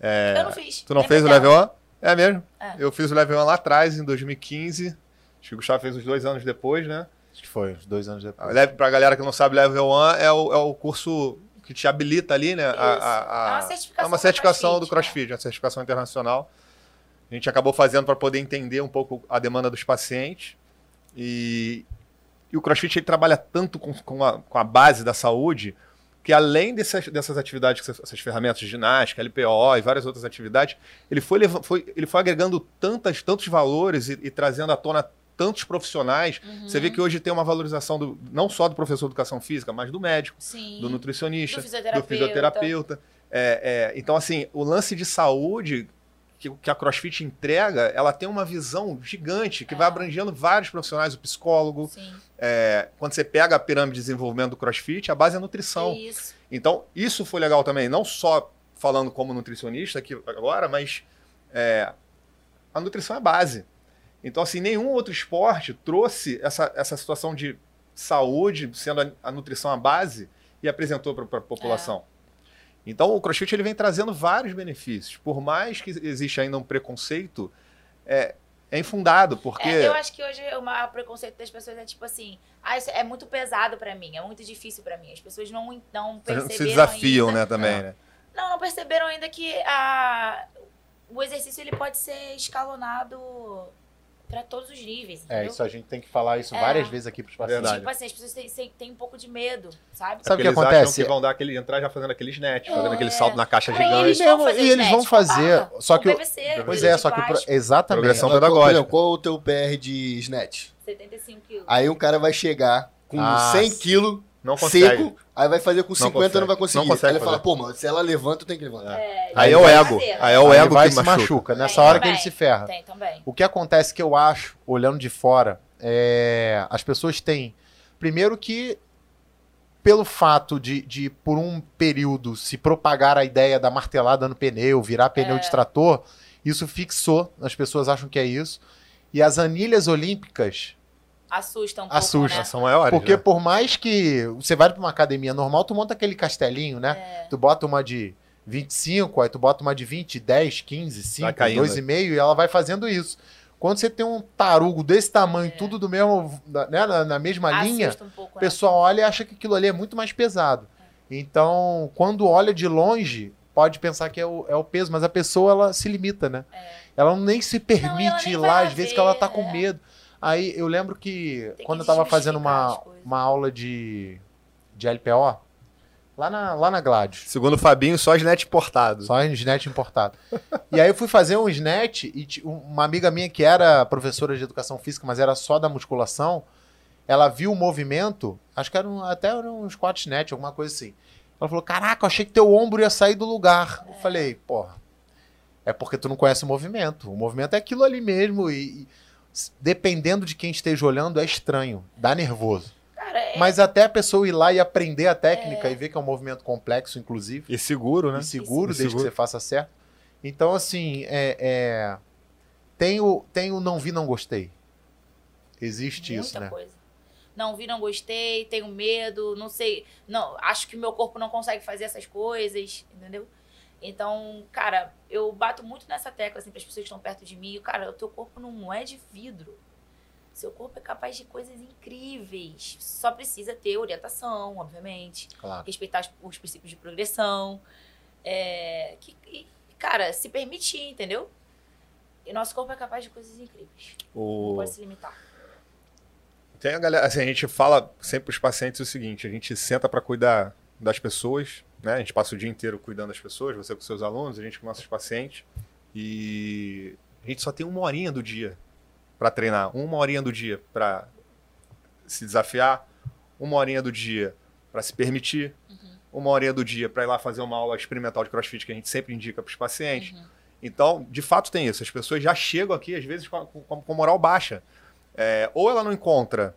É, Eu não fiz. Tu não fez o level 1? É mesmo? É. Eu fiz o level 1 lá atrás, em 2015. Acho que o Gustavo fez os dois anos depois, né? Acho que foi, uns dois anos depois. Leve- Pra galera que não sabe, level 1 é o, é o curso que te habilita ali, né? a- a- a- É uma certificação é uma do certificação do CrossFit, CrossFit, uma certificação internacional. A gente acabou fazendo para poder entender um pouco a demanda dos pacientes. E, e o CrossFit ele trabalha tanto com, com, a, com a base da saúde que além dessas, dessas atividades, essas ferramentas de ginástica, LPO e várias outras atividades, ele foi, foi, ele foi agregando tantas, tantos valores e, e trazendo à tona tantos profissionais. Uhum. Você vê que hoje tem uma valorização do, não só do professor de educação física, mas do médico, Sim. do nutricionista, Do do fisioterapeuta. fisioterapeuta. É, é, então, assim, o lance de saúde que, que a CrossFit entrega, ela tem uma visão gigante que É. vai abrangendo vários profissionais, o psicólogo. É, quando você pega a pirâmide de desenvolvimento do CrossFit, a base é a nutrição. Isso. Então, isso foi legal também, não só falando como nutricionista aqui agora, mas é, a nutrição é base. Então, assim, nenhum outro esporte trouxe essa, essa situação de saúde, sendo a, a nutrição a base, e apresentou para a população. Então, o CrossFit ele vem trazendo vários benefícios. Por mais que exista ainda um preconceito, é, é infundado, porque... É, eu acho que hoje o maior preconceito das pessoas é tipo assim, ah, isso é muito pesado pra mim, é muito difícil pra mim. As pessoas não, não perceberam se desafiam, ainda, né, também, É. né? Não, não perceberam ainda que a, o exercício ele pode ser escalonado pra todos os níveis, É, entendeu? isso a gente tem que falar isso É. várias vezes aqui pros pacientes. Verdade. Tipo assim, as pessoas têm, têm- um pouco de medo, sabe? Sabe o que eles acontece? acham que vão dar aquele, entrar já fazendo aqueles net, fazendo É. aquele salto na caixa Cara, gigante. eles mesmo, vão fazer e eles vão com fazer, barra, só com que o- PVC, Pois é, só que o pro- exatamente. Progressão Qual- pedagógica. Qual o teu PR de snatch? 75 quilos. Aí um cara vai chegar com Ah, 100 sim. quilos Não consegue. seco, aí vai fazer com 50 não, consegue. vai conseguir. Não consegue aí ele fala, pô, mano, se ela levanta, eu tenho que levantar. É, Aí é o ego. Aí é o Aí ego vai que se machuca. machuca. Nessa Tem hora que também. ele se ferra. Tem também. O que acontece que eu acho, olhando de fora, é as pessoas têm. Primeiro que, pelo fato de, de, por um período, se propagar a ideia da martelada no pneu, virar pneu É. de trator, isso fixou, as pessoas acham que é isso. E as anilhas olímpicas, Assusta um Assusta. pouco, né? São maiores. porque né? por mais que você vai pra uma academia normal, tu monta aquele castelinho, né? É. Tu bota uma de 25, aí tu bota uma de 20, 10, 15, 5, caindo. 2,5 e ela vai fazendo isso. Quando você tem um tarugo desse tamanho, tudo do mesmo, né, na, na mesma linha, Assusta um pouco, o né? pessoal olha e acha que aquilo ali é muito mais pesado. Então, quando olha de longe, pode pensar que é o, é o peso, mas a pessoa ela se limita, né? Ela nem se permite nem ir lá, às vezes que ela tá com é. medo. Aí eu lembro que que quando eu tava fazendo uma, uma aula de, de LPO, lá na, lá na Gladys, Segundo o Fabinho, só net importado. só SNET importado. e aí eu fui fazer um SNET e uma amiga minha que era professora de educação física, mas era só da musculação, ela viu o movimento, acho que eram até eram uns quatro SNET, alguma coisa assim. Ela falou: Caraca, eu achei que teu ombro ia sair do lugar. Eu falei: Porra, é porque tu não conhece o movimento. O movimento é aquilo ali mesmo e, e dependendo de quem esteja olhando, é estranho, dá nervoso. Cara, é, Mas até a pessoa ir lá e aprender a técnica e ver que é um movimento complexo, inclusive E seguro, né? e seguro, E desde seguro. que você faça certo. Então, assim, é, é, tem, o, tem o não vi, não gostei. Existe muita isso, né? coisa. Não vi, não gostei, tenho medo, não sei. Não, acho que meu corpo não consegue fazer essas coisas, entendeu? Então, cara, eu bato muito nessa tecla, assim, para as pessoas que estão perto de mim. Cara, o teu corpo não é de vidro. Seu corpo é capaz de coisas incríveis. Só precisa ter orientação, obviamente. Claro. respeitar os, os princípios de progressão. É, que, e, cara, se permitir, entendeu? E nosso corpo é capaz de coisas incríveis. Não O... pode se limitar. Tem a galera, assim, a gente fala sempre para os pacientes o seguinte: a gente senta para cuidar das pessoas, né? A gente passa o dia inteiro cuidando das pessoas, você com seus alunos, a gente com nossos pacientes. E a gente só tem uma horinha do dia para treinar, uma horinha do dia para se desafiar, uma horinha do dia para se permitir, uma horinha do dia para ir lá fazer uma aula experimental de crossfit que a gente sempre indica para os pacientes. Então, de fato, tem isso. As pessoas já chegam aqui, às vezes, com, com, com moral baixa. É, ou ela não encontra.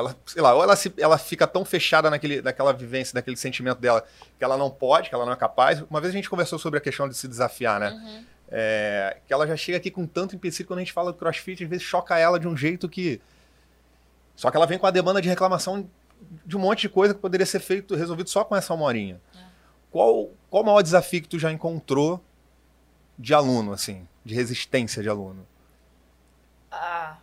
Ela, sei lá, ou ela, se, ela fica tão fechada naquele, naquela vivência, naquele sentimento dela, que ela não pode, que ela não é capaz. Uma vez a gente conversou sobre a questão de se desafiar, né? Uhum. É, que ela já chega aqui com tanto empecilho quando a gente fala do crossfit, às vezes choca ela de um jeito que. Só que ela vem com a demanda de reclamação de um monte de coisa que poderia ser feito, resolvido só com essa uma horinha. Qual, qual o maior desafio que tu já encontrou de aluno, assim, de resistência de aluno? Ah,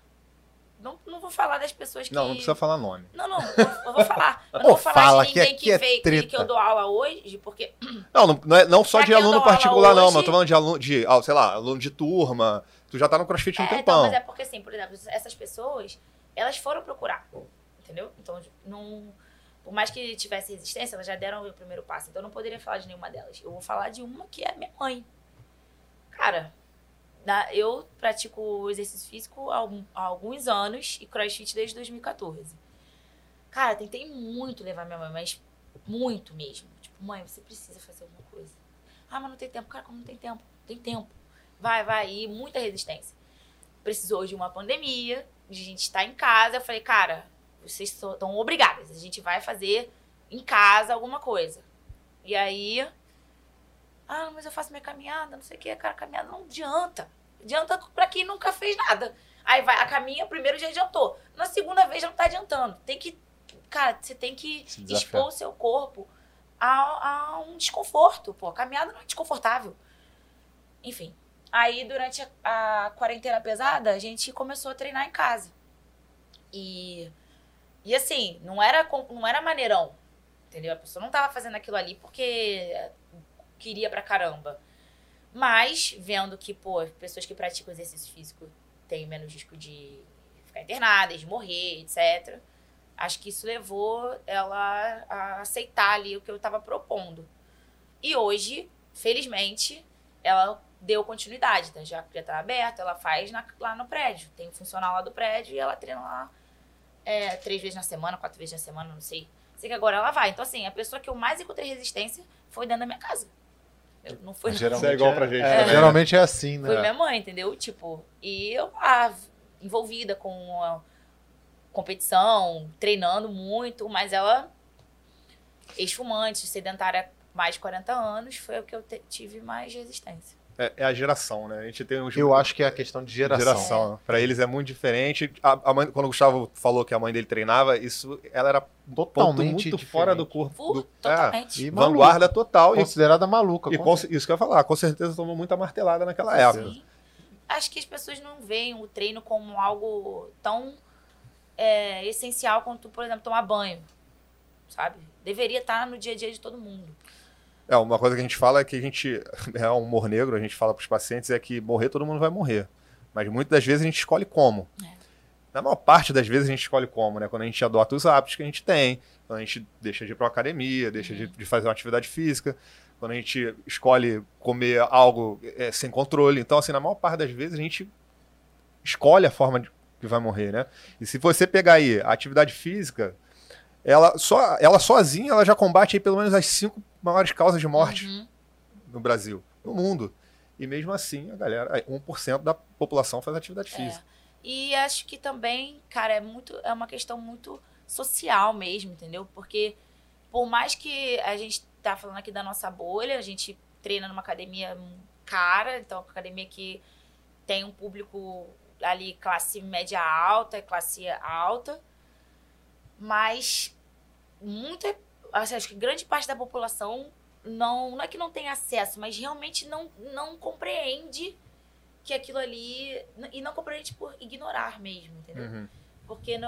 não, não vou falar das pessoas que. Não, não precisa falar nome. Não, não, eu, vou falar. Eu não vou falar fala, de que ninguém aqui que, é veio, que, treta. que eu dou aula hoje, porque. Não, não, não é, não só Pra de aluno particular, não, hoje- mas eu tô falando de aluno, de, ah, sei lá, aluno de turma. Tu já tá no crossfit há um É, então, tempão. mas é porque, assim, por exemplo, essas pessoas, elas foram procurar, entendeu? Então, não... Por mais que tivesse resistência, elas já deram o primeiro passo. Então, eu não poderia falar de nenhuma delas. Eu vou falar de uma que é minha mãe. Cara, eu pratico exercício físico há, alguns anos e crossfit desde 2014. Cara, tentei muito levar minha mãe, mas muito mesmo. Tipo, mãe, você precisa fazer alguma coisa. Ah, mas não tem tempo. Cara, como não tem tempo? Tem tempo. Vai, vai. E muita resistência. Precisou de uma pandemia, de gente estar em casa. Eu falei, cara, vocês estão obrigadas. A gente vai fazer em casa alguma coisa. E aí. Ah, mas eu faço minha caminhada, não sei o que. Cara, caminhada não adianta. Adianta pra quem nunca fez nada. Aí vai, a caminha, primeiro já adiantou. Na segunda vez já não tá adiantando. Tem que. Cara, você tem que expor o seu corpo a, a um desconforto. Pô, a caminhada não é desconfortável. Enfim. Aí, durante a, a quarentena pesada, a gente começou a treinar em casa. E, e assim, não era, não era maneirão. Entendeu? A pessoa não tava fazendo aquilo ali porque queria pra caramba. Mas, vendo que, pô, pessoas que praticam exercício físico têm menos risco de ficar internadas, de morrer, etc. Acho que isso levou ela a aceitar ali o que eu tava propondo. E hoje, felizmente, ela deu continuidade. Então já, já tá aberta, ela faz na- lá no prédio. Tem um funcional lá do prédio e ela treina lá é, três vezes na semana, quatro vezes na semana, não sei. Sei que agora ela vai. Então, assim, a pessoa que eu mais encontrei resistência foi dentro da minha casa. Eu, não foi Geralmente é igual pra gente é, né? Geralmente é assim, né? foi minha mãe, entendeu? Tipo, e eu lá, envolvida com a competição, treinando muito, mas ela, ex-fumante, sedentária, mais de 40 anos, foi o que eu tive mais resistência. É, é a geração, né? A gente tem uns Eu acho que é a questão de geração. geração. Pra eles é muito diferente. A, a mãe, quando o Gustavo falou que a mãe dele treinava, isso ela era Totalmente muito diferente. fora do corpo. Fu, do- totalmente. E é, maluca. vanguarda total. E, Considerada maluca. e com isso que eu ia falar, com certeza tomou muita martelada naquela época. Sim. Acho que as pessoas não veem o treino como algo tão é, essencial quanto, por exemplo, tomar banho. Sabe? Deveria estar no dia a dia de todo mundo. É, uma coisa que a gente fala é que a gente. É um humor negro, a gente fala pros pacientes, é que morrer todo mundo vai morrer. Mas muitas das vezes a gente escolhe como. É. Na maior parte das vezes a gente escolhe como, né? Quando a gente adota os hábitos que a gente tem, quando a gente deixa de ir pra uma academia, deixa de, de fazer uma atividade física, quando a gente escolhe comer algo é, sem controle. Então, assim, na maior parte das vezes a gente escolhe a forma de, que vai morrer, né? E se você pegar aí a atividade física, ela, só, ela sozinha ela já combate aí pelo menos as cinco maiores causas de morte Uhum. no Brasil, no mundo. E mesmo assim, a galera, aí, 1% da população faz atividade É. física. E acho que também, cara, é muito é uma questão muito social mesmo, entendeu? Porque por mais que a gente tá falando aqui da nossa bolha, a gente treina numa academia cara, então uma academia que tem um público ali classe média alta, classe alta, mas muita assim, acho que grande parte da população não não é que não tem acesso, mas realmente não não compreende que aquilo ali. E não compreende por ignorar mesmo, entendeu? Uhum. Porque no,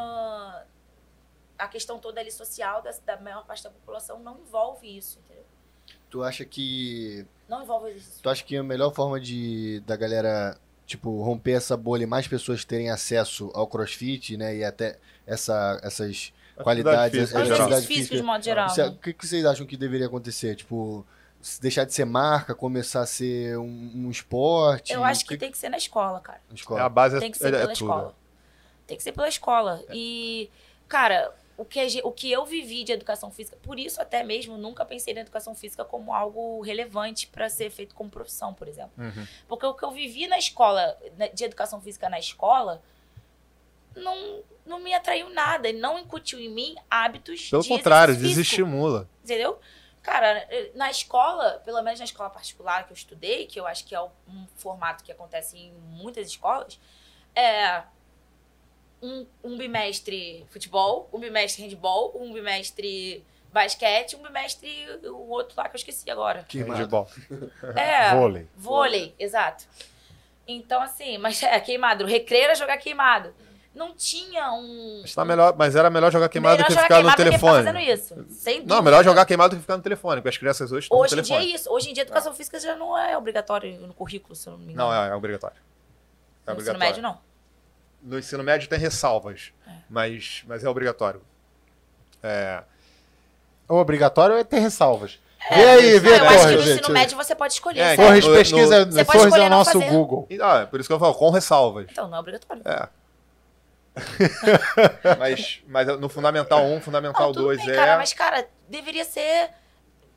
a questão toda ali social da, da maior parte da população não envolve isso, entendeu? Tu acha que. Não envolve isso. Tu acha que a melhor forma de da galera tipo, romper essa bolha e mais pessoas terem acesso ao crossfit, né? E até essa, essas física, atividade exercícios físicos de física. modo geral. Cê- né? O que, que vocês acham que deveria acontecer? Tipo, deixar de ser marca, começar a ser um, um esporte? Eu acho O que tem que ser na escola, cara. na É escola? a base Tem que é, ser é pela tudo. escola. Tem que ser pela escola. E, cara, o que, a o que eu vivi de educação física, por isso até mesmo nunca pensei na educação física como algo relevante para ser feito como profissão, por exemplo. Uhum. Porque o que eu vivi na escola, de educação física na escola, não, não me atraiu nada. E não incutiu em mim hábitos Pelo de contrário, desestimula. Entendeu? Cara, na escola, pelo menos na escola particular que eu estudei, que eu acho que é um formato que acontece em muitas escolas, é um, um bimestre futebol, um bimestre handball, um bimestre basquete, um bimestre o outro lá que eu esqueci agora. Queimado. Handball. É, Vôlei. Vôlei, exato. Então, assim, mas é queimado. O recreio era jogar queimado. Não tinha um. Mas, tá melhor, mas era melhor jogar queimado melhor do que jogar ficar no do que ficar telefone. fazendo isso. Sem Não, melhor jogar queimado do que ficar no telefone, porque as crianças hoje estão Hoje no em dia é telefone. isso. Hoje em dia, a educação física já não é obrigatório no currículo, se eu não me engano. Não, é, é obrigatório. É no ensino obrigatório. médio, não. No ensino médio tem ressalvas, mas, mas é obrigatório. É, O obrigatório é ter ressalvas. É, vê aí, vê, eu acho que no gente, ensino médio você pode escolher. É, certo? Torres No- pesquisa, Você pode é escolher o não nosso fazer. Google. ah, é por isso que eu falo, com ressalvas. Então, não é obrigatório. É. mas, mas no Fundamental 1, Fundamental Não, tudo 2 bem, é. cara, mas, cara, deveria ser...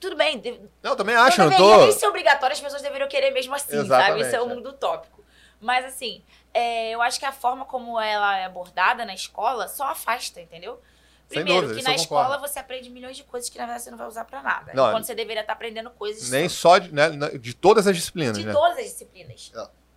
Tudo bem, de- Não, eu também acho, não não deveria tô. nem ser obrigatório, as pessoas deveriam querer mesmo assim, sabe? Exatamente, Isso é o é. mundo utópico. Mas, assim, é, eu acho que a forma como ela é abordada na escola só afasta, entendeu? Primeiro, dúvida, que na eu concordo. escola você aprende milhões de coisas que, na verdade, você não vai usar pra nada. Não, Quando você deveria estar aprendendo coisas Nem só de, né, de todas as disciplinas, de né? todas as disciplinas.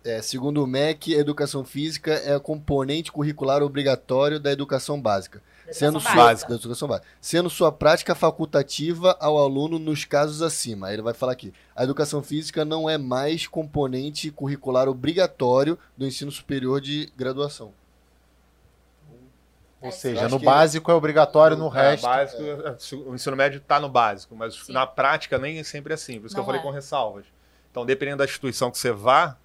É, segundo o MEC, educação física é componente curricular obrigatório da educação básica. da Sendo educação sua, básica. da educação básica. Sendo sua prática facultativa ao aluno nos casos acima. Aí ele vai falar aqui. A educação física não é mais componente curricular obrigatório do ensino superior de graduação. Ou É, seja, no básico é obrigatório, no É, resto. básico, o ensino médio está no básico, mas Sim. na prática nem sempre é assim. Por isso que eu Não falei é. com ressalvas. Então, dependendo da instituição que você vá,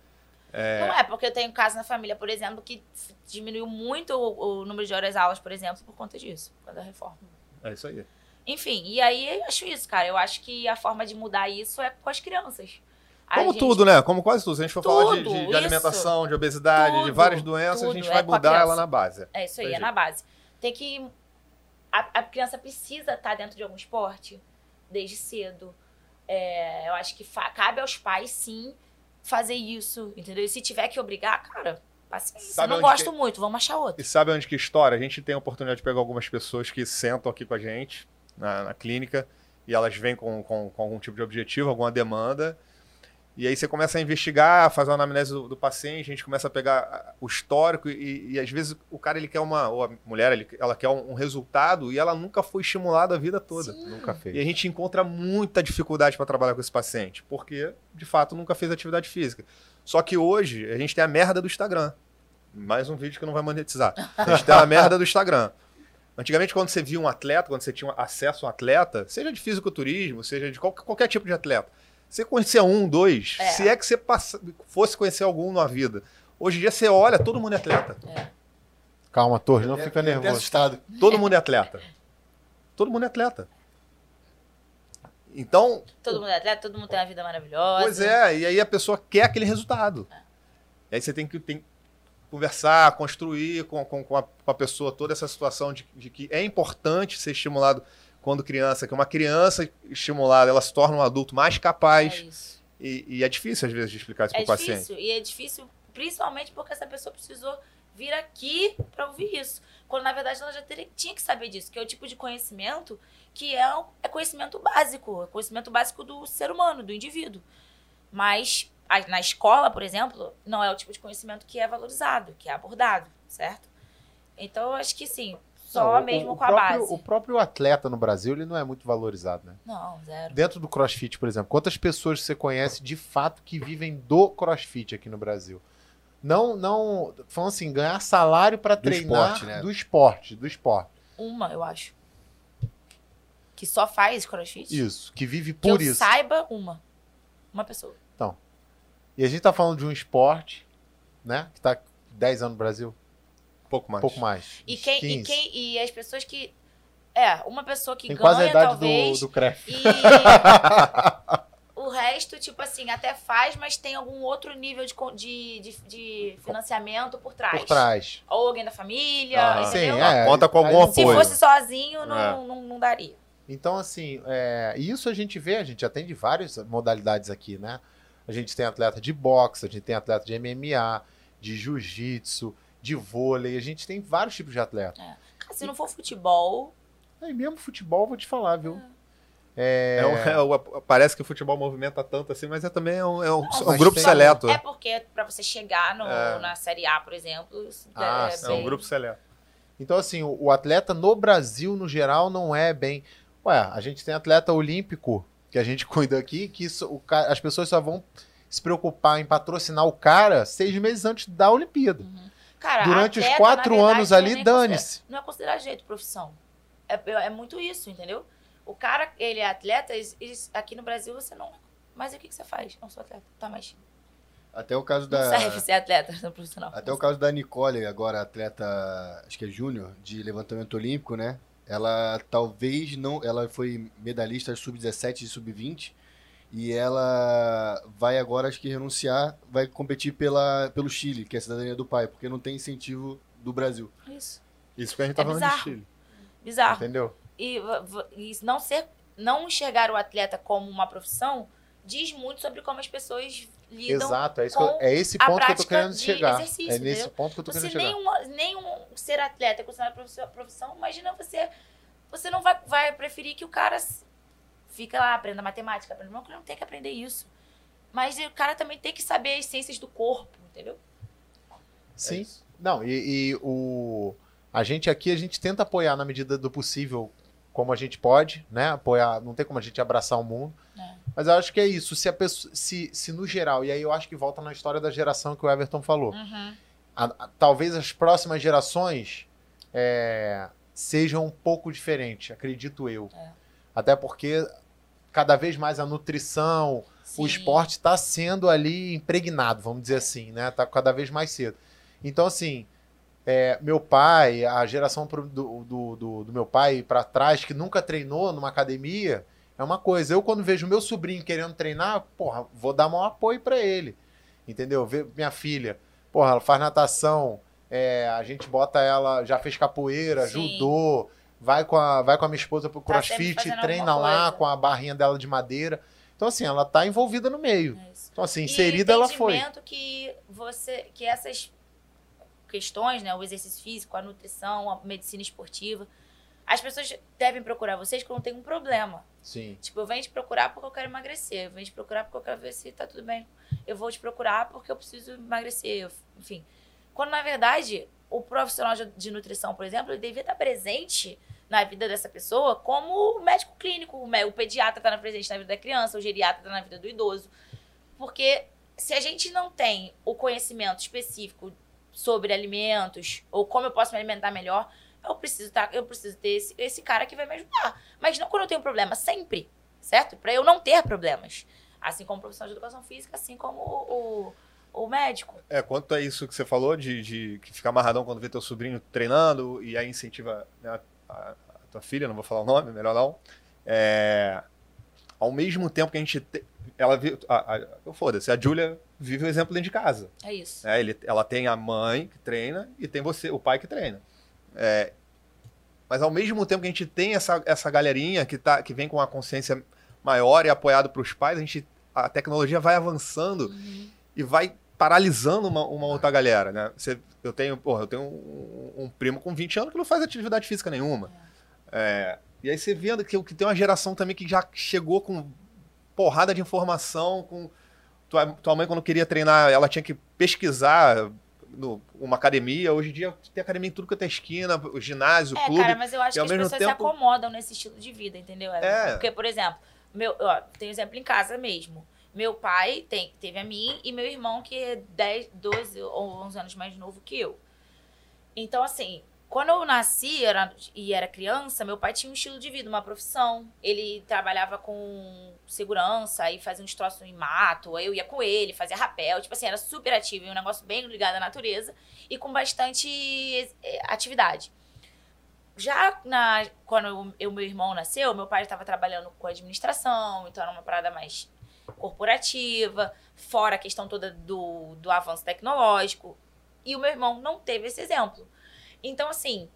Não é, porque eu tenho caso na família, por exemplo, que diminuiu muito o, o número de horas aulas, por exemplo, por conta disso, por causa da reforma. é isso aí. Enfim, e aí eu acho isso, cara. Eu acho que a forma de mudar isso é com as crianças. A Como gente- tudo, né? Como quase tudo. Se a gente for falar de, Tudo, de- de alimentação, de obesidade, de Tudo, várias doenças, a tudo, gente é vai a mudar ela na base. É isso aí, Tem é na base. Tem que. A, a criança precisa estar dentro de algum esporte desde cedo. É, eu acho que cabe aos pais, sim, fazer isso, entendeu? E se tiver que obrigar, cara, paciência. Sabe não gosto que- muito, vamos achar outro. E sabe onde que estoura? A gente tem a oportunidade de pegar algumas pessoas que sentam aqui com a gente na, na clínica e elas vêm com, com, com algum tipo de objetivo, alguma demanda. E aí você começa a investigar, fazer uma anamnese do, do paciente, a gente começa a pegar o histórico e, e às vezes o cara ele quer uma, ou a mulher ele- ela quer um, um resultado e ela nunca foi estimulada a vida toda. Sim. Nunca fez. E a gente encontra muita dificuldade para trabalhar com esse paciente, porque de fato nunca fez atividade física. Só que hoje a gente tem a merda do Instagram. Mais um vídeo que não vai monetizar. A gente tem a merda do Instagram. Antigamente, quando você via um atleta, quando você tinha acesso a um atleta, seja de fisiculturismo, seja de qual- qualquer tipo de atleta, você conhecia um, dois, É. se é que você passa- fosse conhecer algum na vida. Hoje em dia você olha, todo mundo é atleta. Calma, Torres, não Até- fica nervoso. assustado. Todo mundo é atleta. Todo mundo é atleta. Então, Todo mundo é atleta, todo mundo tem uma vida maravilhosa. Pois é, e aí a pessoa quer aquele resultado. E aí você tem que, tem que conversar, construir com, com, com, a, com a pessoa toda essa situação de, de que é importante ser estimulado quando criança, que uma criança estimulada, ela se torna um adulto mais É capaz. isso. E, e é difícil, às vezes, de explicar isso É para o paciente. difícil. E é difícil, principalmente porque essa pessoa precisou vir aqui para ouvir isso. Quando, na verdade, ela já teria, tinha que saber disso, que é o tipo de conhecimento que é, um- é conhecimento básico. É conhecimento básico do ser humano, do indivíduo. Mas na escola, por exemplo, não é o tipo de conhecimento que é valorizado, que é abordado, certo? Então, eu acho que sim, só Não, o- mesmo o com a próprio- base. O próprio atleta no Brasil, ele não é muito valorizado, né? Não, zero. Dentro do crossfit, por exemplo, quantas pessoas você conhece de fato que vivem do crossfit aqui no Brasil? Não, não, falando assim, ganhar salário para Do treinar esporte, né? do esporte, do esporte. Uma, eu acho. Que só faz crossfit. Isso, que vive Que por eu isso. saiba, uma. Uma pessoa. E a gente tá falando de um esporte né? Que tá 10 anos no Brasil. Pouco mais. pouco mais. E quem, e 15. quem e as pessoas que é, uma pessoa que Tem ganha quase a idade talvez do, do CREF. e o resto, tipo assim, até faz, mas tem algum outro nível de, de, de, de financiamento por trás. Por trás. Ou alguém da família, Ah, entendeu? Sim, é. Conta com algum não- Se apoio. fosse sozinho, não, É. não, não daria. Então, assim, é, isso a gente vê, a gente atende várias modalidades aqui, né? A gente tem atleta de boxe, a gente tem atleta de MMA, de jiu-jitsu, de vôlei, a gente tem vários tipos de atleta. Cara, se não for futebol, E mesmo futebol, vou te falar, viu? É um- é o- parece que o futebol movimenta tanto assim, mas é também é um, é um- Não, é um grupo tem- seleto. é porque pra você chegar no- É. na Série A, por exemplo, Ah, é. É um bem- grupo seleto. Então, assim, o, o atleta no Brasil, no geral, não é bem. Ué, a gente tem atleta olímpico que a gente cuida aqui, que isso, o as pessoas só vão se preocupar em patrocinar o cara seis meses antes da Olimpíada. Cara, Durante os atleta, quatro na verdade, anos não é ali, dane-se. Não é considerado jeito profissão. É, é muito isso, entendeu? O cara, ele é atleta, aqui no Brasil você não. Mas o que, que você faz? Não sou atleta. Tá, mas Até o caso não da. serve ser atleta, não profissional. Até o caso da Nicole, agora atleta, acho que é júnior, de levantamento olímpico, né? Ela talvez não. Ela foi medalhista sub-17 e sub-20. E ela vai agora, acho que renunciar, vai competir pela, pelo Chile, que é a cidadania do pai, porque não tem incentivo do Brasil. Isso. Isso que a gente tá É falando de bizarro. Chile. Bizarro. Entendeu? E, e não ser. Não enxergar o atleta como uma profissão diz muito sobre como as pessoas lidam. Exato, é, isso que eu- é esse ponto que eu tô querendo de chegar. É nesse ponto que eu tô Você querendo chegar. nenhuma, nenhum ser atleta é considerado profissão, profissão, imagina você. Você não vai, vai preferir que o cara fica lá, aprenda matemática, aprenda. Não, não tem que aprender isso. Mas o cara também tem que saber as ciências do corpo, entendeu? Sim. isso. Não, e, e o a gente aqui a gente tenta apoiar na medida do possível como a gente pode, né? Apoiar, não tem como a gente abraçar o mundo. É. Mas eu acho que é isso, se a pessoa se, se no geral, e aí eu acho que volta na história da geração que o Everton falou. Uhum. A- a- talvez as próximas gerações é, sejam um pouco diferentes, acredito eu. É. Até porque cada vez mais a nutrição, o Sim. esporte está sendo ali impregnado, vamos dizer assim, né? Tá cada vez mais cedo. Então, assim, é, meu pai, a geração pro- do, do, do, do meu pai para trás, que nunca treinou numa academia, é uma coisa. Eu, quando vejo meu sobrinho querendo treinar, porra, vou dar maior apoio para ele. Entendeu? Ver minha filha, porra, ela faz natação, é, a gente bota ela, já fez capoeira, Sim. judô, vai com a, vai com a minha esposa pro Tá crossfit, treina lá com a barrinha dela de madeira. Então, assim, ela tá envolvida no meio. É. Então, assim, inserida ela foi. que você que essas questões, né, o exercício físico, a nutrição, a medicina esportiva, as pessoas devem procurar vocês quando tem um problema. Sim. Tipo, eu venho te procurar porque eu quero emagrecer, eu venho te procurar porque eu quero ver se tá tudo bem. Eu vou te procurar porque eu preciso emagrecer, enfim. Quando na verdade, o profissional de, de nutrição, por exemplo, ele devia estar presente na vida dessa pessoa como o médico clínico, o, pediatra está presente na vida da criança, o geriatra está na vida do idoso. Porque se a gente não tem o conhecimento específico sobre alimentos ou como eu posso me alimentar melhor, eu preciso tá, eu preciso ter esse, esse cara que vai me ajudar. Mas não quando eu tenho problema, sempre, certo? Para eu não ter problemas. Assim como o profissional de educação física, assim como o, o, o médico. É, quanto a isso que você falou, de, de que ficar amarradão quando vê teu sobrinho treinando e aí incentiva né, a, a tua filha, não vou falar o nome, melhor não. É, ao mesmo tempo que a gente. te- ela viu. Foda-se, a Júlia vive o exemplo dentro de casa. É isso. né? Ele, ela tem a mãe que treina e tem você, o pai que treina. É, mas ao mesmo tempo que a gente tem essa, essa galerinha que, tá, que vem com uma consciência maior e apoiado para os pais, a, gente, a tecnologia vai avançando Uhum. e vai paralisando uma, uma outra galera, né? Você, eu tenho, porra, eu tenho um, um primo com 20 anos que não faz atividade física nenhuma. É, e aí você vendo que, que tem uma geração também que já chegou com porrada de informação, com tua, tua mãe quando queria treinar, ela tinha que pesquisar no, uma academia. Hoje em dia tem academia em tudo que é esquina, o ginásio, É, clube. cara, mas eu acho que as pessoas se tempo- acomodam nesse estilo de vida, entendeu? É. Porque, por exemplo, meu, ó, tem exemplo em casa mesmo. Meu pai tem, teve a mim e meu irmão, que é 10, 12 ou 11 anos mais novo que eu. Então, assim, Quando eu nasci era, e era criança, meu pai tinha um estilo de vida, uma profissão. Ele trabalhava com segurança e fazia uns troços em mato. Eu ia com ele, fazia rapel. Tipo assim, era super ativo, um negócio bem ligado à natureza e com bastante eh, atividade. Já na, quando o meu irmão nasceu, meu pai estava trabalhando com administração, então era uma parada mais corporativa, fora a questão toda do, do avanço tecnológico. E o meu irmão não teve esse exemplo. Então, assim,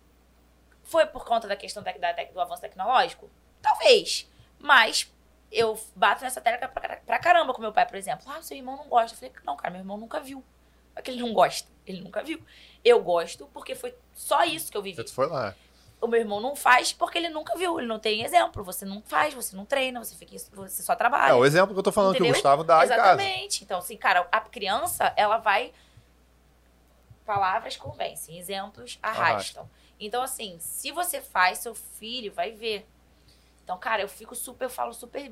foi por conta da questão da, da, do avanço tecnológico? Talvez. Mas eu bato nessa tecla pra, pra caramba com meu pai, por exemplo. Ah, seu irmão não gosta. Eu falei, não, cara, meu irmão nunca viu. É que ele não gosta. Ele nunca viu. Eu gosto porque foi só isso que eu vivi. Você foi lá. O meu irmão não faz porque ele nunca viu, ele não tem exemplo. Você não faz, você não treina, você fica, você só trabalha. É o exemplo que eu tô falando Entendeu? que o Gustavo dá. Exatamente. Então, assim, cara, a criança, ela vai. Palavras convencem, exemplos arrastam. Então, assim, se você faz, seu filho vai ver. Então, cara, eu fico super, eu falo super.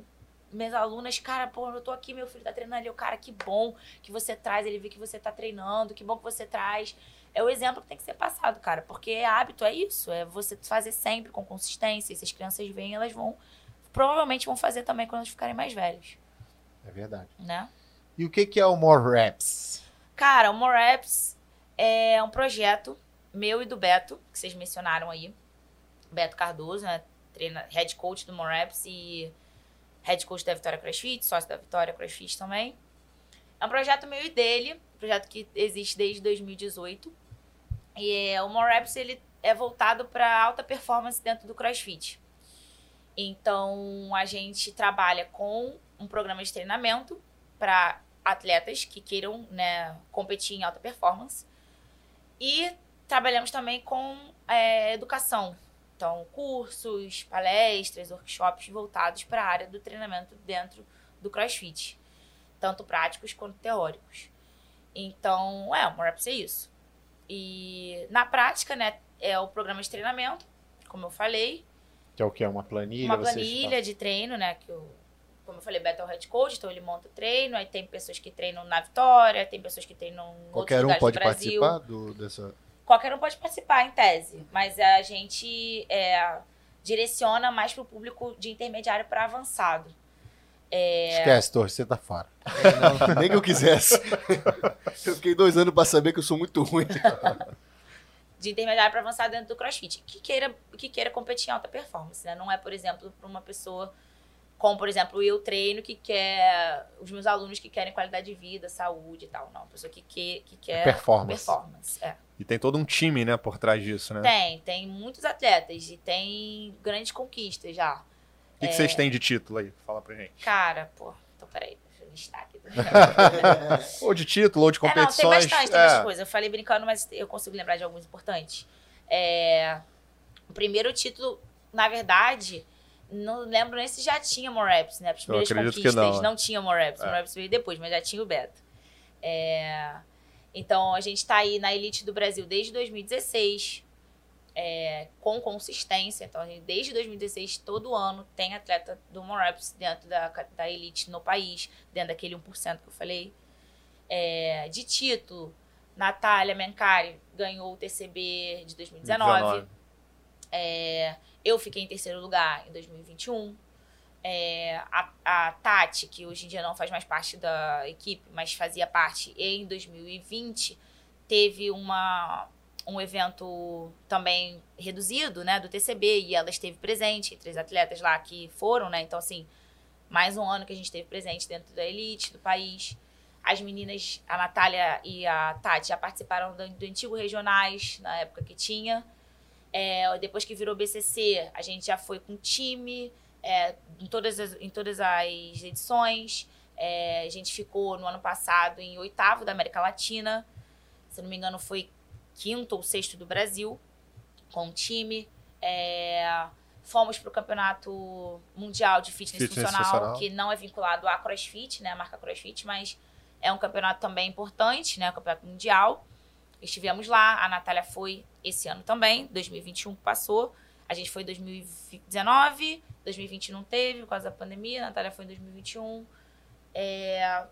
Minhas alunas, cara, pô, eu tô aqui, meu filho tá treinando ali. Eu, cara, que bom que você traz, ele vê que você tá treinando, que bom que você traz. É o exemplo que tem que ser passado, cara, porque hábito é isso, é você fazer sempre com consistência. E se as crianças veem, elas vão. Provavelmente vão fazer também quando elas ficarem mais velhas, É verdade. né? E o que, que é o More Reps? Cara, o More Apps é um projeto meu e do Beto, que vocês mencionaram aí. Beto Cardoso, né? Treina, head coach do More Apps e head coach da Vitória CrossFit, sócio da Vitória CrossFit também. É um projeto meu e dele, um projeto que existe desde 2018. E é, o More Apps, ele é voltado para alta performance dentro do CrossFit. Então, a gente trabalha com um programa de treinamento para atletas que queiram né, competir em alta performance. E trabalhamos também com é, educação. Então, cursos, palestras, workshops voltados para a área do treinamento dentro do CrossFit. Tanto práticos quanto teóricos. Então, é, o Moreps é isso. E na prática, né, é o programa de treinamento, como eu falei, Que é o que? Uma planilha? uma planilha de treino, né? Que o, como eu falei, Beto é o head coach, então ele monta o treino. Aí tem pessoas que treinam na Vitória, tem pessoas que treinam em outros Qualquer um pode participar do, dessa. Qualquer um pode participar, em tese. Mas a gente é, direciona mais para o público de intermediário para avançado. É, Esquece, Torre, você tá fora. Não, nem que eu quisesse. eu fiquei dois anos pra saber que eu sou muito ruim. de intermediário para avançado dentro do CrossFit, que queira, que queira competir em alta performance, né? Não é, por exemplo, para uma pessoa como, por exemplo, eu treino que quer os meus alunos que querem qualidade de vida, saúde e tal, não, uma pessoa que quer que quer Performance. performance, é. E tem todo um time, né, por trás disso, né? Tem, tem muitos atletas e tem grandes conquistas já. O que, que vocês têm de título aí? Fala pra gente. Cara, pô, então peraí, deixa eu listar aqui. Ou de título, ou de É, não, competições. tem bastante, tem É. bastante coisa. Eu falei brincando, mas eu consigo lembrar de alguns importantes. É, o primeiro título, na verdade, não lembro nem se já tinha more reps, né? As primeiras acredito que conquistas não, não, é. tinha more reps. É. More reps veio depois, mas já tinha o Beto. É, então, a gente tá aí na elite do Brasil desde 2016. É, com consistência. Então, gente, desde 2016, todo ano, tem atleta do More Reps dentro da, da elite no país, dentro daquele 1% que eu falei. É, de título, Natália Mencari ganhou o TCB de 2019. 19. É, eu fiquei em terceiro lugar em 2021. É, a, a Tati, que hoje em dia não faz mais parte da equipe, mas fazia parte em 2020, teve uma, um evento também reduzido, né, do TCB, e ela esteve presente, três atletas lá que foram, né, então assim, mais um ano que a gente esteve presente dentro da elite do país. As meninas, a Natália e a Tati, já participaram do, do antigo regionais, na época que tinha. É, depois que virou BCC, a gente já foi com time é, em, todas as, em todas as edições. É, a gente ficou no ano passado em oitavo da América Latina. Se não me engano, foi quinto ou sexto do Brasil com o time. É, fomos para o campeonato mundial de fitness, Fitness funcional, funcional. que não é vinculado à CrossFit, né, a marca CrossFit, mas é um campeonato também importante, né, um campeonato mundial. Estivemos lá, a Natália foi esse ano também, 2021 que passou. A gente foi em 2019, 2020 não teve por causa da pandemia, a Natália foi em 2021. É,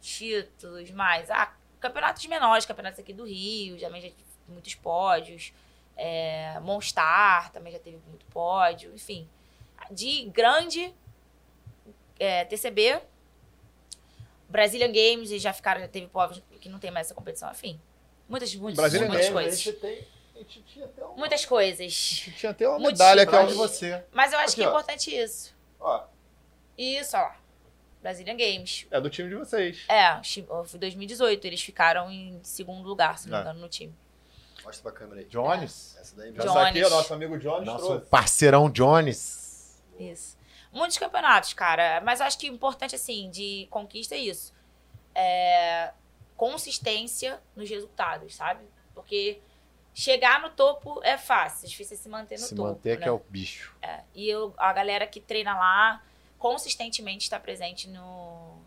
títulos mais. Ah, campeonatos menores, campeonatos aqui do Rio, já já tive muitos pódios. É, Monstar também já teve muito pódio, enfim. De grande, é, TCB, Brazilian Games, e já ficaram, já teve povos que não tem mais essa competição, enfim. Muitas, muitas, Brazilian muitas Games, coisas. A gente, tem, a gente tinha até uma, Muitas coisas. tinha até uma medalha tipos. ó, de você. Mas eu acho Aqui, que é ó. importante isso. Ó, Isso, ó lá. Brazilian Games. é do time de vocês. É, foi 2018. Eles ficaram em segundo lugar, se não me É. engano, no time. Mostra pra câmera aí. Jones. Essa daí Essa mesmo. aqui é o Jones. nosso amigo Jones Nosso trouxe. parceirão Jones. Isso. Muitos campeonatos, cara. Mas acho que o importante, assim, de conquista é isso. É consistência nos resultados, sabe? Porque chegar no topo é fácil, é difícil se manter no Se topo. manter né? que é o bicho. É, E eu, a galera que treina lá consistentemente está presente no,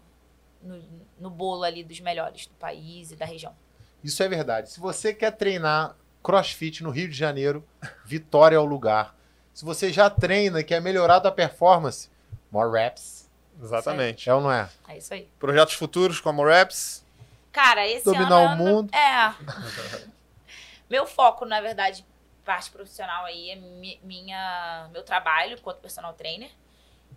no, no bolo ali dos melhores do país e da região. Isso é verdade. Se você quer treinar crossfit no Rio de Janeiro, Vitória é o lugar. Se você já treina e quer melhorar a performance, more reps. Exatamente. É ou não é? É isso aí. Projetos futuros como Raps. Cara, esse Dominar ano. o mundo. É. meu foco, na verdade, parte profissional aí é mi- minha, meu trabalho enquanto personal trainer.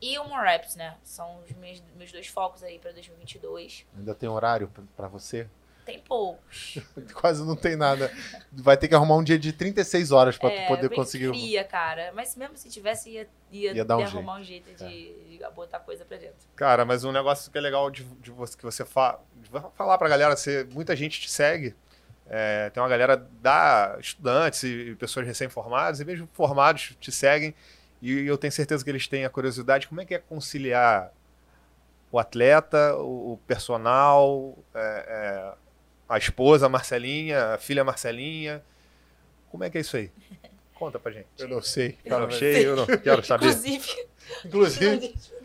E o More Reps, né? São os meus, meus dois focos aí pra 2022. Ainda tem horário pra- pra você? Tem poucos. Quase não tem nada. Vai ter que arrumar um dia de 36 horas pra tu É, poder conseguir. um- queria, cara. Mas mesmo se tivesse, ia, ia, Ia dar um ia arrumar um jeito de, É. de botar coisa pra dentro. Cara, mas um negócio que é legal de, de você, que você fa, de falar pra galera, você, muita gente te segue. É, tem uma galera da estudantes e pessoas recém-formadas, e mesmo formados te seguem. E eu tenho certeza que eles têm a curiosidade. Como é que é conciliar o atleta, o, personal, é, é, a esposa, a Marcelinha, a filha Marcelinha? Como é que é isso aí? Conta pra gente. Eu não sei. Eu não sei, eu não quero saber. Inclusive. Inclusive,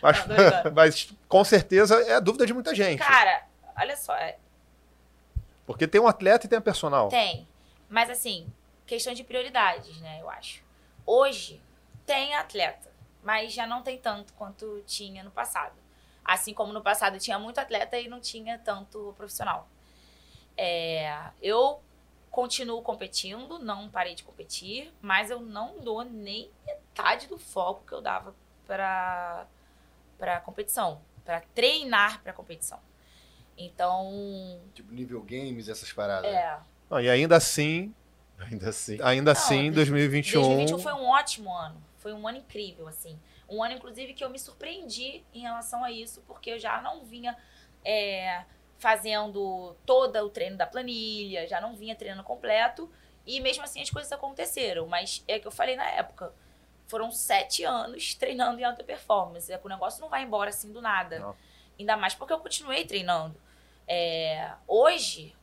Mas, Não, mas com certeza é a dúvida de muita gente. Cara, olha só, é, Porque tem um atleta e tem um personal. Tem. Mas assim, questão de prioridades, né, eu acho. Hoje tem atleta, mas já não tem tanto quanto tinha no passado. Assim como no passado tinha muito atleta e não tinha tanto profissional. É, eu continuo competindo, não parei de competir, mas eu não dou nem metade do foco que eu dava para para competição, para treinar para competição. Então, Tipo, nível games, essas paradas. é, Não, e ainda assim, ainda assim. ainda Não, assim, de- 2021. 2021 foi um ótimo ano. Foi um ano incrível, assim. Um ano, inclusive, que eu me surpreendi em relação a isso, porque eu já não vinha é, fazendo todo o treino da planilha, já não vinha treinando completo. E mesmo assim as coisas aconteceram. Mas é o que eu falei na época. Foram sete anos treinando em alta performance. É que o negócio não vai embora assim do nada. Não. Ainda mais porque eu continuei treinando. É, hoje,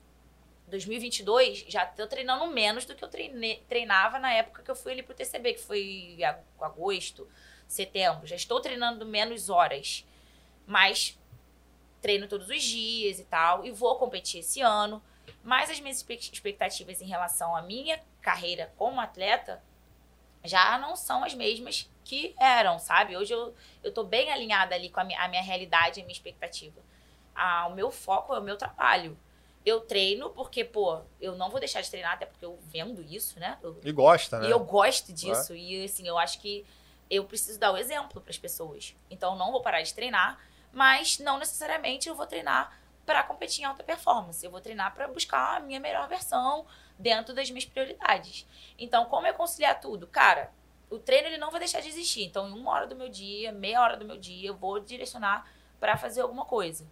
2022, já tô treinando menos do que eu treinava na época que eu fui ali pro TCB, que foi ag- agosto, setembro. Já estou treinando menos horas. Mas treino todos os dias e tal. E vou competir esse ano. Mas as minhas expectativas em relação à minha carreira como atleta já não são as mesmas que eram, sabe? Hoje eu, eu tô bem alinhada ali com a minha, a minha realidade e a minha expectativa. Ah, o meu foco é o meu trabalho. Eu treino porque, pô, eu não vou deixar de treinar, até porque eu vendo isso, né? Eu- E gosta, né? e eu gosto disso. E assim, eu acho que eu preciso dar o exemplo para as pessoas. Então, eu não vou parar de treinar, mas não necessariamente eu vou treinar para competir em alta performance. Eu vou treinar para buscar a minha melhor versão dentro das minhas prioridades. Então, como eu conciliar tudo? Cara, o treino ele não vai deixar de existir. Então, em uma hora do meu dia, meia hora do meu dia, eu vou direcionar para fazer alguma coisa.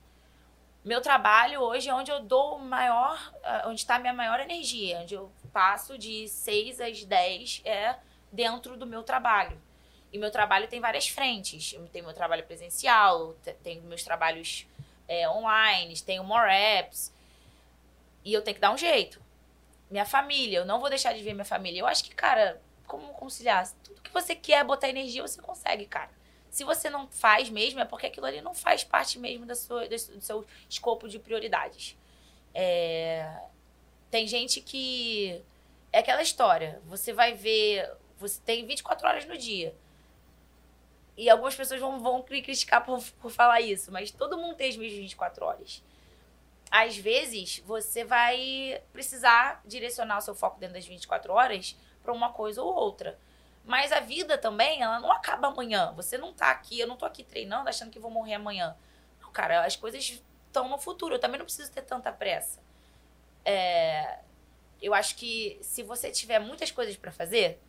Meu trabalho hoje é onde eu dou maior, ah, onde está a minha maior energia, onde eu passo de 6 às 10 é dentro do meu trabalho. E meu trabalho tem várias frentes. Tenho meu trabalho presencial, te- tenho meus trabalhos é, online, tenho more apps. E eu tenho que dar um jeito. Minha família, eu não vou deixar de ver minha família. Eu acho que, cara, como conciliar? Tudo que você quer botar energia, você consegue, cara. Se você não faz mesmo, é porque aquilo ali não faz parte mesmo da sua, do seu escopo de prioridades. É, Tem gente que. É aquela história. Você vai ver. Você tem 24 horas no dia. E algumas pessoas vão, vão cri- criticar por, por falar isso, mas todo mundo tem as mesmas 24 horas. às vezes você vai precisar direcionar o seu foco dentro das 24 horas para uma coisa ou outra. Mas a vida também, ela não acaba amanhã. Você não tá aqui, eu não tô aqui treinando achando que vou morrer amanhã. Não, cara, as coisas estão no futuro. Eu também não preciso ter tanta pressa. É, eu acho que se você tiver muitas coisas para fazer,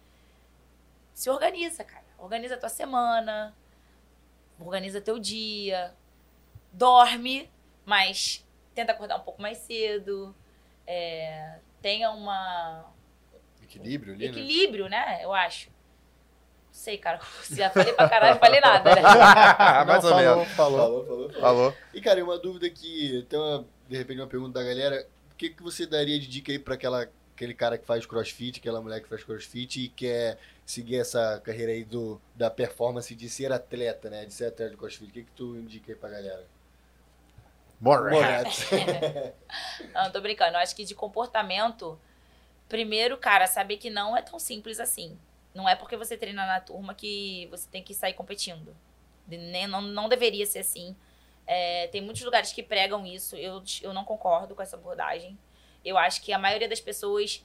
se organiza, cara. Organiza a tua semana, organiza teu dia, dorme, mas tenta acordar um pouco mais cedo. É, tenha uma Equilíbrio ali, né? equilíbrio, né? Eu acho. Não sei, cara. Já falei pra caralho, não falei nada, né? Mais Não, ou falou, menos. falou. Falou, falou, falou. E, cara, e uma dúvida que, tem uma, de repente, uma pergunta da galera. O que, que você daria de dica aí pra aquela, aquele cara que faz crossfit, aquela mulher que faz crossfit e quer seguir essa carreira aí do, da performance de ser atleta, né? De ser atleta de crossfit. O que, que tu indica aí pra galera? Morat. Não, tô brincando. Eu acho que de comportamento, primeiro, cara, saber que não é tão simples assim. Não é porque você treina na turma que você tem que sair competindo. Nem, não, não deveria ser assim. É, tem muitos lugares que pregam isso. Eu, eu não concordo com essa abordagem. Eu acho que a maioria das pessoas.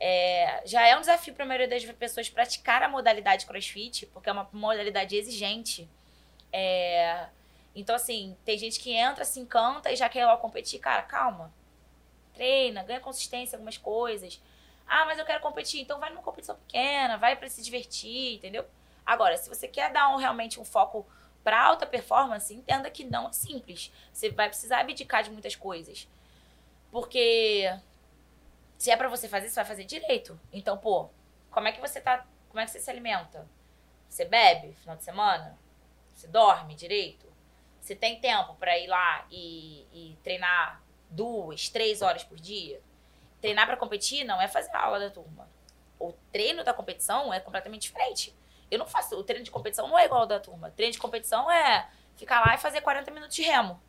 é, já é um desafio para a maioria das pessoas praticar a modalidade crossfit, porque é uma modalidade exigente. É, então, assim, tem gente que entra, se encanta e já quer lá competir. Cara, calma. Treina, ganha consistência algumas coisas. Ah, mas eu quero competir. Então vai numa competição pequena, vai pra se divertir, entendeu? Agora, se você quer dar um, realmente um foco pra alta performance, entenda que não é simples. Você vai precisar abdicar de muitas coisas. Porque se é pra você fazer, você vai fazer direito. Então, pô, como é que você tá. Como é que você se alimenta? Você bebe final de semana? Você dorme direito? Você tem tempo pra ir lá e, e treinar duas, três horas por dia? Treinar pra competir não é fazer a aula da turma. O treino da competição é completamente diferente. Eu não faço. O treino de competição não é igual ao da turma. O treino de competição é ficar lá e fazer 40 minutos de remo.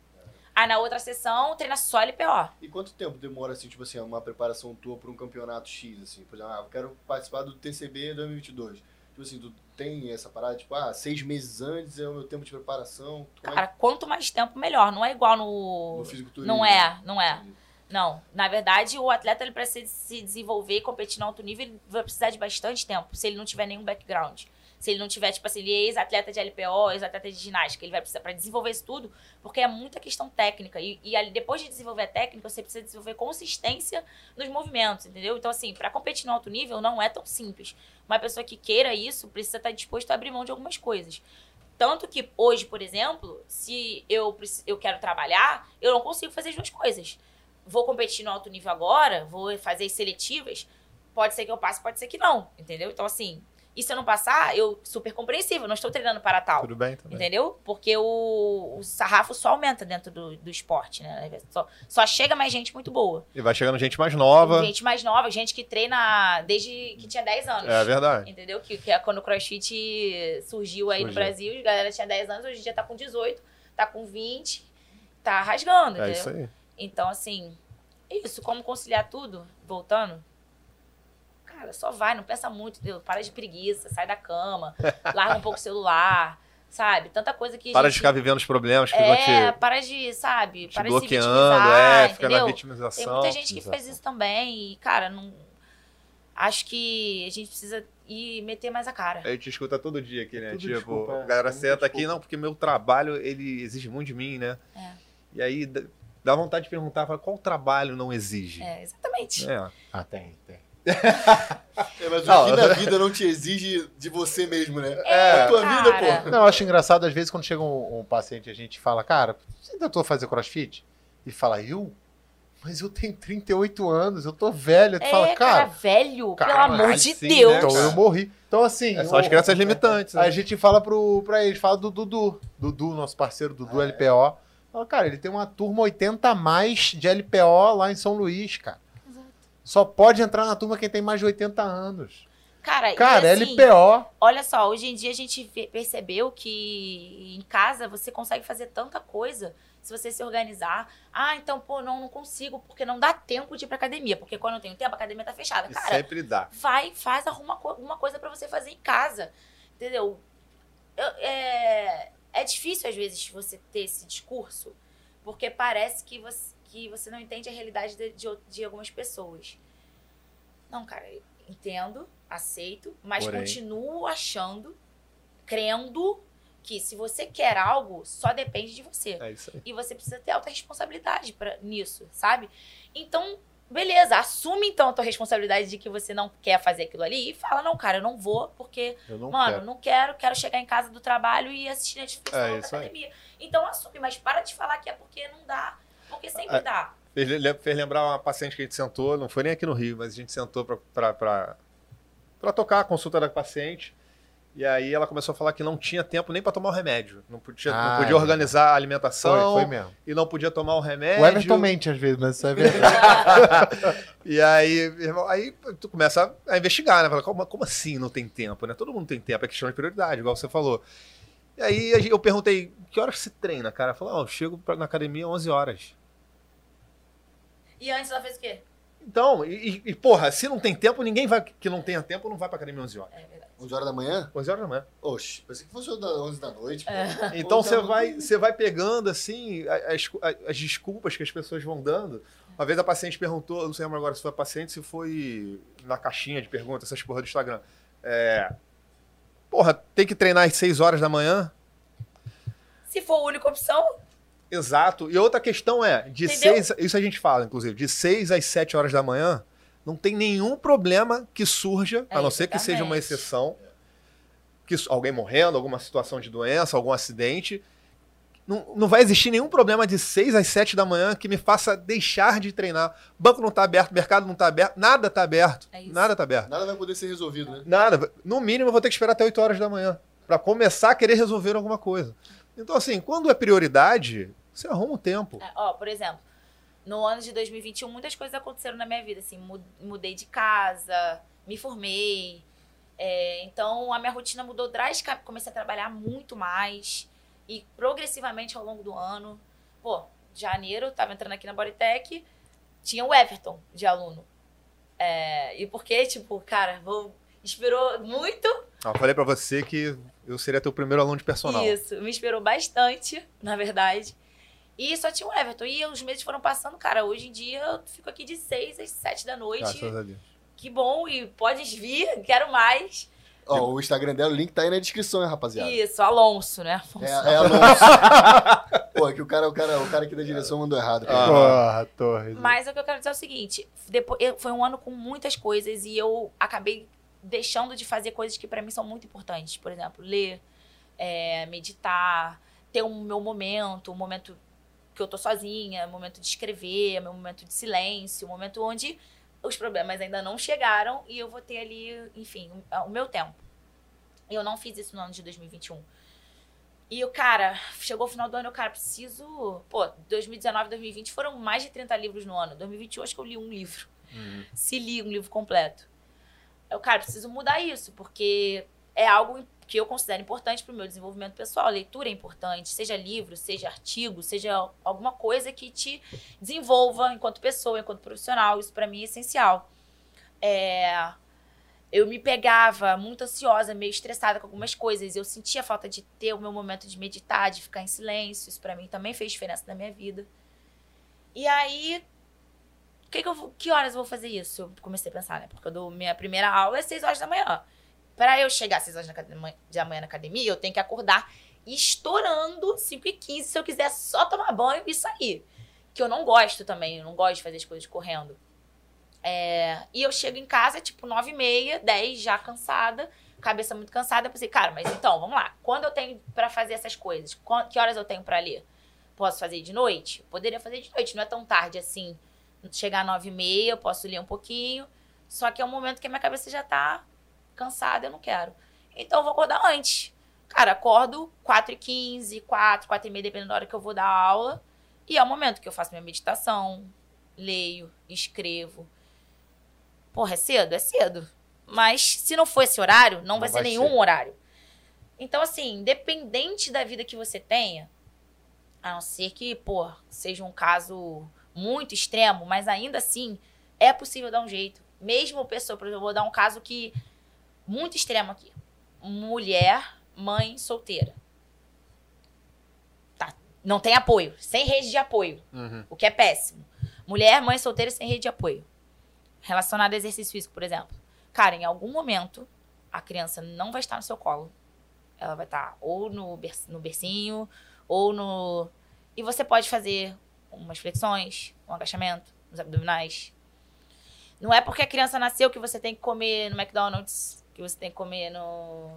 Aí na outra sessão, treina só LPO. E quanto tempo demora, assim, tipo assim, uma preparação tua pra um campeonato X, assim? Por exemplo, ah, eu quero participar do TCB 2022. Tipo assim, tu tem essa parada, tipo, ah, seis meses antes é o meu tempo de preparação. É Cara, quanto mais tempo, melhor. Não é igual no. no fisiculturismo? Não é, não é. Entendi. Não, na verdade, o atleta ele precisa se desenvolver competir no alto nível, ele vai precisar de bastante tempo, se ele não tiver nenhum background. Se ele não tiver, tipo assim, ele é ex-atleta de LPO, ex-atleta de ginástica, ele vai precisar para desenvolver isso tudo, porque é muita questão técnica. E, e depois de desenvolver a técnica, você precisa desenvolver consistência nos movimentos, entendeu? Então, assim, para competir no alto nível não é tão simples. Uma pessoa que queira isso precisa estar disposto a abrir mão de algumas coisas. Tanto que hoje, por exemplo, se eu, eu quero trabalhar, eu não consigo fazer as duas coisas vou competir no alto nível agora, vou fazer as seletivas, pode ser que eu passe, pode ser que não, entendeu? Então, assim, e se eu não passar, eu super compreensível, não estou treinando para tal. Tudo bem também. Entendeu? Porque o, o sarrafo só aumenta dentro do, do esporte, né? Só, só chega mais gente muito boa. E vai chegando gente mais nova. Gente mais nova, gente que treina desde que tinha 10 anos. É verdade. Entendeu? Que, que é quando o crossfit surgiu aí no Surgiu. Brasil, a galera tinha 10 anos, hoje em dia tá com 18, tá com 20, tá rasgando, É entendeu? isso aí. Então, assim, isso, como conciliar tudo, voltando. Cara, só vai, não pensa muito, entendeu? Para de preguiça, sai da cama, larga um pouco o celular, sabe? Tanta coisa que. Para de gente- ficar vivendo os problemas que É, ficam te, para de, sabe? te para de se bloqueando, vitimizar, é, fica na vitimização. Tem muita gente que faz isso também e, cara, não. Acho que a gente precisa ir meter mais a cara. A gente escuta todo dia aqui, né? Tudo tipo, desculpa, é. a galera Tudo senta aqui, desculpa. não, porque meu trabalho, ele exige muito de mim, né? É. E aí dá- vontade de perguntar, fala, qual trabalho não exige? É, exatamente. É. Ah, tem, tem. É, mas Não. o que na vida não te exige de você mesmo, né? É, a tua cara. vida, pô. Não, eu acho engraçado, às vezes, quando chega um, um paciente e a gente fala, cara, você tentou fazer crossfit? E fala, eu? Mas eu tenho 38 anos, eu tô velho. Tu É, fala, cara, cara, velho, cara, pelo amor de sim, Deus. né, então eu morri. Então, assim. É só as crianças limitantes. né? A gente fala pro, pra eles, fala do Dudu. Dudu, nosso parceiro Dudu Ah, é? LPO. Fala, cara, ele tem uma turma 80 a mais de LPO lá em São Luís, cara. Só pode entrar na turma quem tem mais de 80 anos. Cara, Cara, e assim, LPO. olha só, hoje em dia a gente percebeu que em casa você consegue fazer tanta coisa se você se organizar. Ah, então, pô, não, não consigo, porque não dá tempo de ir pra academia. Porque quando eu tenho tempo, a academia tá fechada. E Cara, sempre dá. vai, faz, arruma alguma coisa pra você fazer em casa. Entendeu? Eu- é, é difícil, às vezes, você ter esse discurso, porque parece que, você, que você não entende a realidade de, de, de algumas pessoas. Não, cara, entendo, aceito, mas Porém. continuo achando, crendo que se você quer algo, só depende de você. É isso aí. E você precisa ter alta responsabilidade pra, nisso, sabe? Então, beleza, assume então a tua responsabilidade de que você não quer fazer aquilo ali e fala, não, cara, eu não vou, porque, Eu não mano, quero. não quero, quero chegar em casa do trabalho e assistir Netflix É na isso aí. academia. Então assume, mas para de falar que é porque não dá. Porque sempre É. dá. Fez, le- fez lembrar uma paciente que a gente sentou, não foi nem aqui no Rio, mas a gente sentou pra tocar a consulta da paciente. E aí ela começou a falar que não tinha tempo nem pra tomar o remédio. Não podia, não Ah, podia é organizar a Foi, alimentação foi mesmo. e não podia tomar o remédio. O Everton mente às vezes, mas isso é verdade. E aí, irmão, aí tu começa a investigar, né? Fala, como, como assim não tem tempo, né? Todo mundo tem tempo, é questão de prioridade, igual você falou. E aí eu perguntei, que horas você treina, cara? Ela falou, ah, eu chego pra- na academia 11 horas. E antes ela fez o quê? Então, e, e- e, porra, se não tem tempo, ninguém vai que não tenha tempo não vai pra academia 11 horas. É verdade. 11 horas da manhã? 11 horas da manhã. Oxe, pensei que fosse da 11 da noite. pô. Então Ou você tá vai, você vai pegando assim as, as desculpas que as pessoas vão dando. Uma vez a paciente perguntou, não sei agora se foi a paciente, se foi na caixinha de perguntas, essas porra do Instagram. É, porra, tem que treinar às 6 horas da manhã? Se for a única opção, Exato. E outra questão é, de Entendeu? 6, isso a gente fala, inclusive, de 6 às 7 horas da manhã, não tem nenhum problema que surja, a É, não ser que seja uma exceção, que alguém morrendo, alguma situação de doença, algum acidente. Não, não vai existir nenhum problema de 6 às 7 da manhã que me faça deixar de treinar. Banco não tá aberto, mercado não tá aberto, nada tá aberto. É isso. nada tá aberto. Nada vai poder ser resolvido, né? Nada. No mínimo, eu vou ter que esperar até 8 horas da manhã para começar a querer resolver alguma coisa. Então, assim, quando é prioridade, você arruma um tempo. É, ó, por exemplo, no ano de 2021, muitas coisas aconteceram na minha vida. Assim, mu- mudei de casa, me formei. É, então, a minha rotina mudou drasticamente. Comecei a trabalhar muito mais. E progressivamente ao longo do ano. Pô, janeiro, eu tava entrando aqui na Bodytech, tinha o Everton de aluno. É, e porque, tipo, cara, vou, inspirou muito Ah, Eu falei pra você que eu seria teu primeiro aluno de personal. isso, me inspirou bastante, na verdade. E só tinha o Everton. E os meses foram passando, cara. Hoje em dia eu fico aqui de 6 às 7 da noite. Graças a Deus. Que bom, e pode vir, quero mais. Ó, o Instagram dela, o link tá aí na descrição, hein, rapaziada. Isso, Alonso, né? Afonso. É, é Alonso. Pô, é que o cara, o, cara, o cara aqui da direção mandou errado. Ah. Porra, Torres. Mas o que eu quero dizer é o seguinte: depois, eu- foi um ano com muitas coisas e eu acabei deixando de fazer coisas que pra mim são muito importantes. Por exemplo, ler, é, meditar, ter um meu momento, um momento que eu tô sozinha, um momento de escrever, meu momento de silêncio, momento onde os problemas ainda não chegaram e eu vou ter ali, enfim, o, meu tempo. Eu não fiz isso no ano de 2021. E o cara, chegou o final do ano, eu, cara, preciso. Pô, 2019, 2020 foram mais de 30 livros no ano. 2021, acho que eu li um livro. Se li um livro completo. Eu, cara, preciso mudar isso, porque é algo que eu considero importante para o meu desenvolvimento pessoal. A leitura é importante, seja livro, seja artigo, seja alguma coisa que te desenvolva enquanto pessoa, enquanto profissional. Isso para mim é essencial. É, eu me pegava muito ansiosa, meio estressada com algumas coisas. Eu sentia falta de ter o meu momento de meditar, de ficar em silêncio. Isso para mim também fez diferença na minha vida. E aí, que, que, eu, que horas eu vou fazer isso? Eu comecei a pensar, né? Porque eu dou, minha primeira aula é 6 horas da manhã. Para eu chegar às 6 horas da manhã na academia, eu tenho que acordar estourando 5 e 15 se eu quiser só tomar banho e sair. Que eu não gosto também, eu não gosto de fazer as coisas correndo. É, e eu chego em casa, tipo, 9 e meia, 10, já cansada, cabeça muito cansada. Eu pensei, cara, mas então, vamos lá. Quando eu tenho pra fazer essas coisas? Que horas eu tenho pra ler? Posso fazer de noite? Poderia fazer de noite, não é tão tarde assim. Chegar às 9 e meia, eu posso ler um pouquinho. Só que é um momento que a minha cabeça já tá cansada, eu não quero. Então eu vou acordar antes. Cara, acordo 4 e 15, 4, 4 e meia, dependendo da hora que eu vou dar aula. E é o momento que eu faço minha meditação, leio, escrevo. Porra, é cedo? É cedo. Mas se não for esse horário, não, Não vai ser vai nenhum ser. horário. Então, assim, independente da vida que você tenha, a não ser que, pô, seja um caso muito extremo, mas ainda assim é possível dar um jeito. Mesmo pessoa, por exemplo, eu vou dar um caso que muito extremo aqui. Mulher, mãe solteira. Tá Não tem apoio, sem rede de apoio, Uhum. o que é péssimo. Mulher, mãe solteira sem rede de apoio. Relacionado a exercício físico, por exemplo. Cara, em algum momento, a criança não vai estar no seu colo. Ela vai estar ou no, ber- no bercinho, ou no. E você pode fazer umas flexões, um agachamento, uns abdominais. Não é porque a criança nasceu que você tem que comer no McDonald's, que você tem que comer no.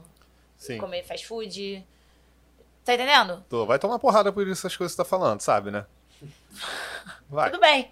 Sim. comer fast food. Tá entendendo? Tô, vai tomar porrada por essas coisas que você tá falando, sabe, né? Vai, Tudo bem,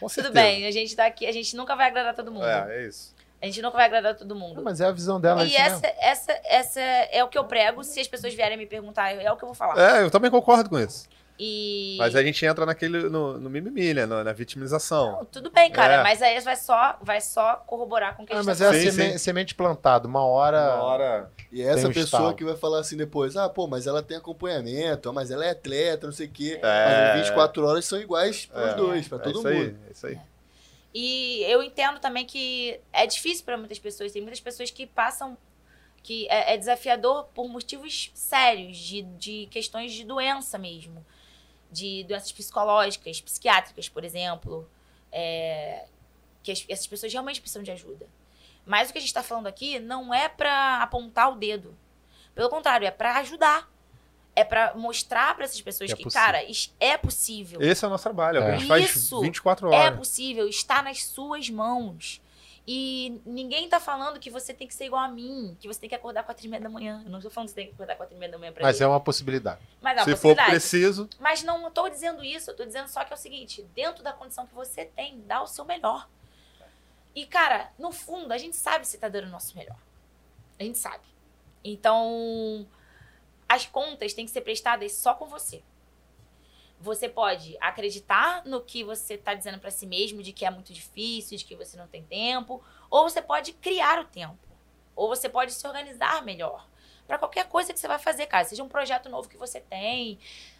com certeza. tudo bem. A gente tá aqui, a gente nunca vai agradar todo mundo. É, é isso. A gente nunca vai agradar todo mundo. Não, mas é a visão dela. é E isso mesmo. essa, essa, essa é o que eu prego. Se as pessoas vierem me perguntar, é o que eu vou falar. É, eu também concordo com isso. E. Mas a gente entra naquele, no, no mimimi, né? No- na vitimização. Não, tudo bem, cara, É. mas aí vai só, vai só corroborar com o que a Ah, gente mas tá é a Sim, seme- sim. semente plantada. Uma hora. Uma hora. E essa Tem um pessoa estalo. que vai falar assim depois, ah, pô, mas ela tem acompanhamento, mas ela é atleta, não sei o quê. É. Mas as 24 horas são iguais pros É. dois, pra é todo mundo. Aí, é isso aí. E eu entendo também que é difícil para muitas pessoas. Tem muitas pessoas que passam. que é, é desafiador por motivos sérios, de, de questões de doença mesmo. De doenças psicológicas, psiquiátricas, por exemplo. É, que as- essas pessoas realmente precisam de ajuda. Mas o que a gente está falando aqui não é para apontar o dedo. Pelo contrário, é para ajudar. É para mostrar para essas pessoas Que é que, possível. cara, é possível. Esse é o nosso trabalho. É a gente É. faz Isso 24 É horas. possível, está nas suas mãos. E ninguém tá falando que você tem que ser igual a mim, que você tem que acordar quatro e meia da manhã. Eu não tô falando que você tem que acordar quatro e meia da manhã pra Mas é uma possibilidade. Mas é uma Se for possibilidade. preciso, Mas não tô dizendo isso, eu tô dizendo só que é o seguinte, dentro da condição que você tem, dá o seu melhor. E, cara, no fundo, a gente sabe se tá dando o nosso melhor. A gente sabe. Então, as contas têm que ser prestadas só com você. Você pode acreditar no que você tá dizendo pra si mesmo, de que é muito difícil, de que você não tem tempo, ou você pode criar o tempo. Ou você pode se organizar melhor. Pra qualquer coisa que você vai fazer, cara. Seja um projeto novo que você tem,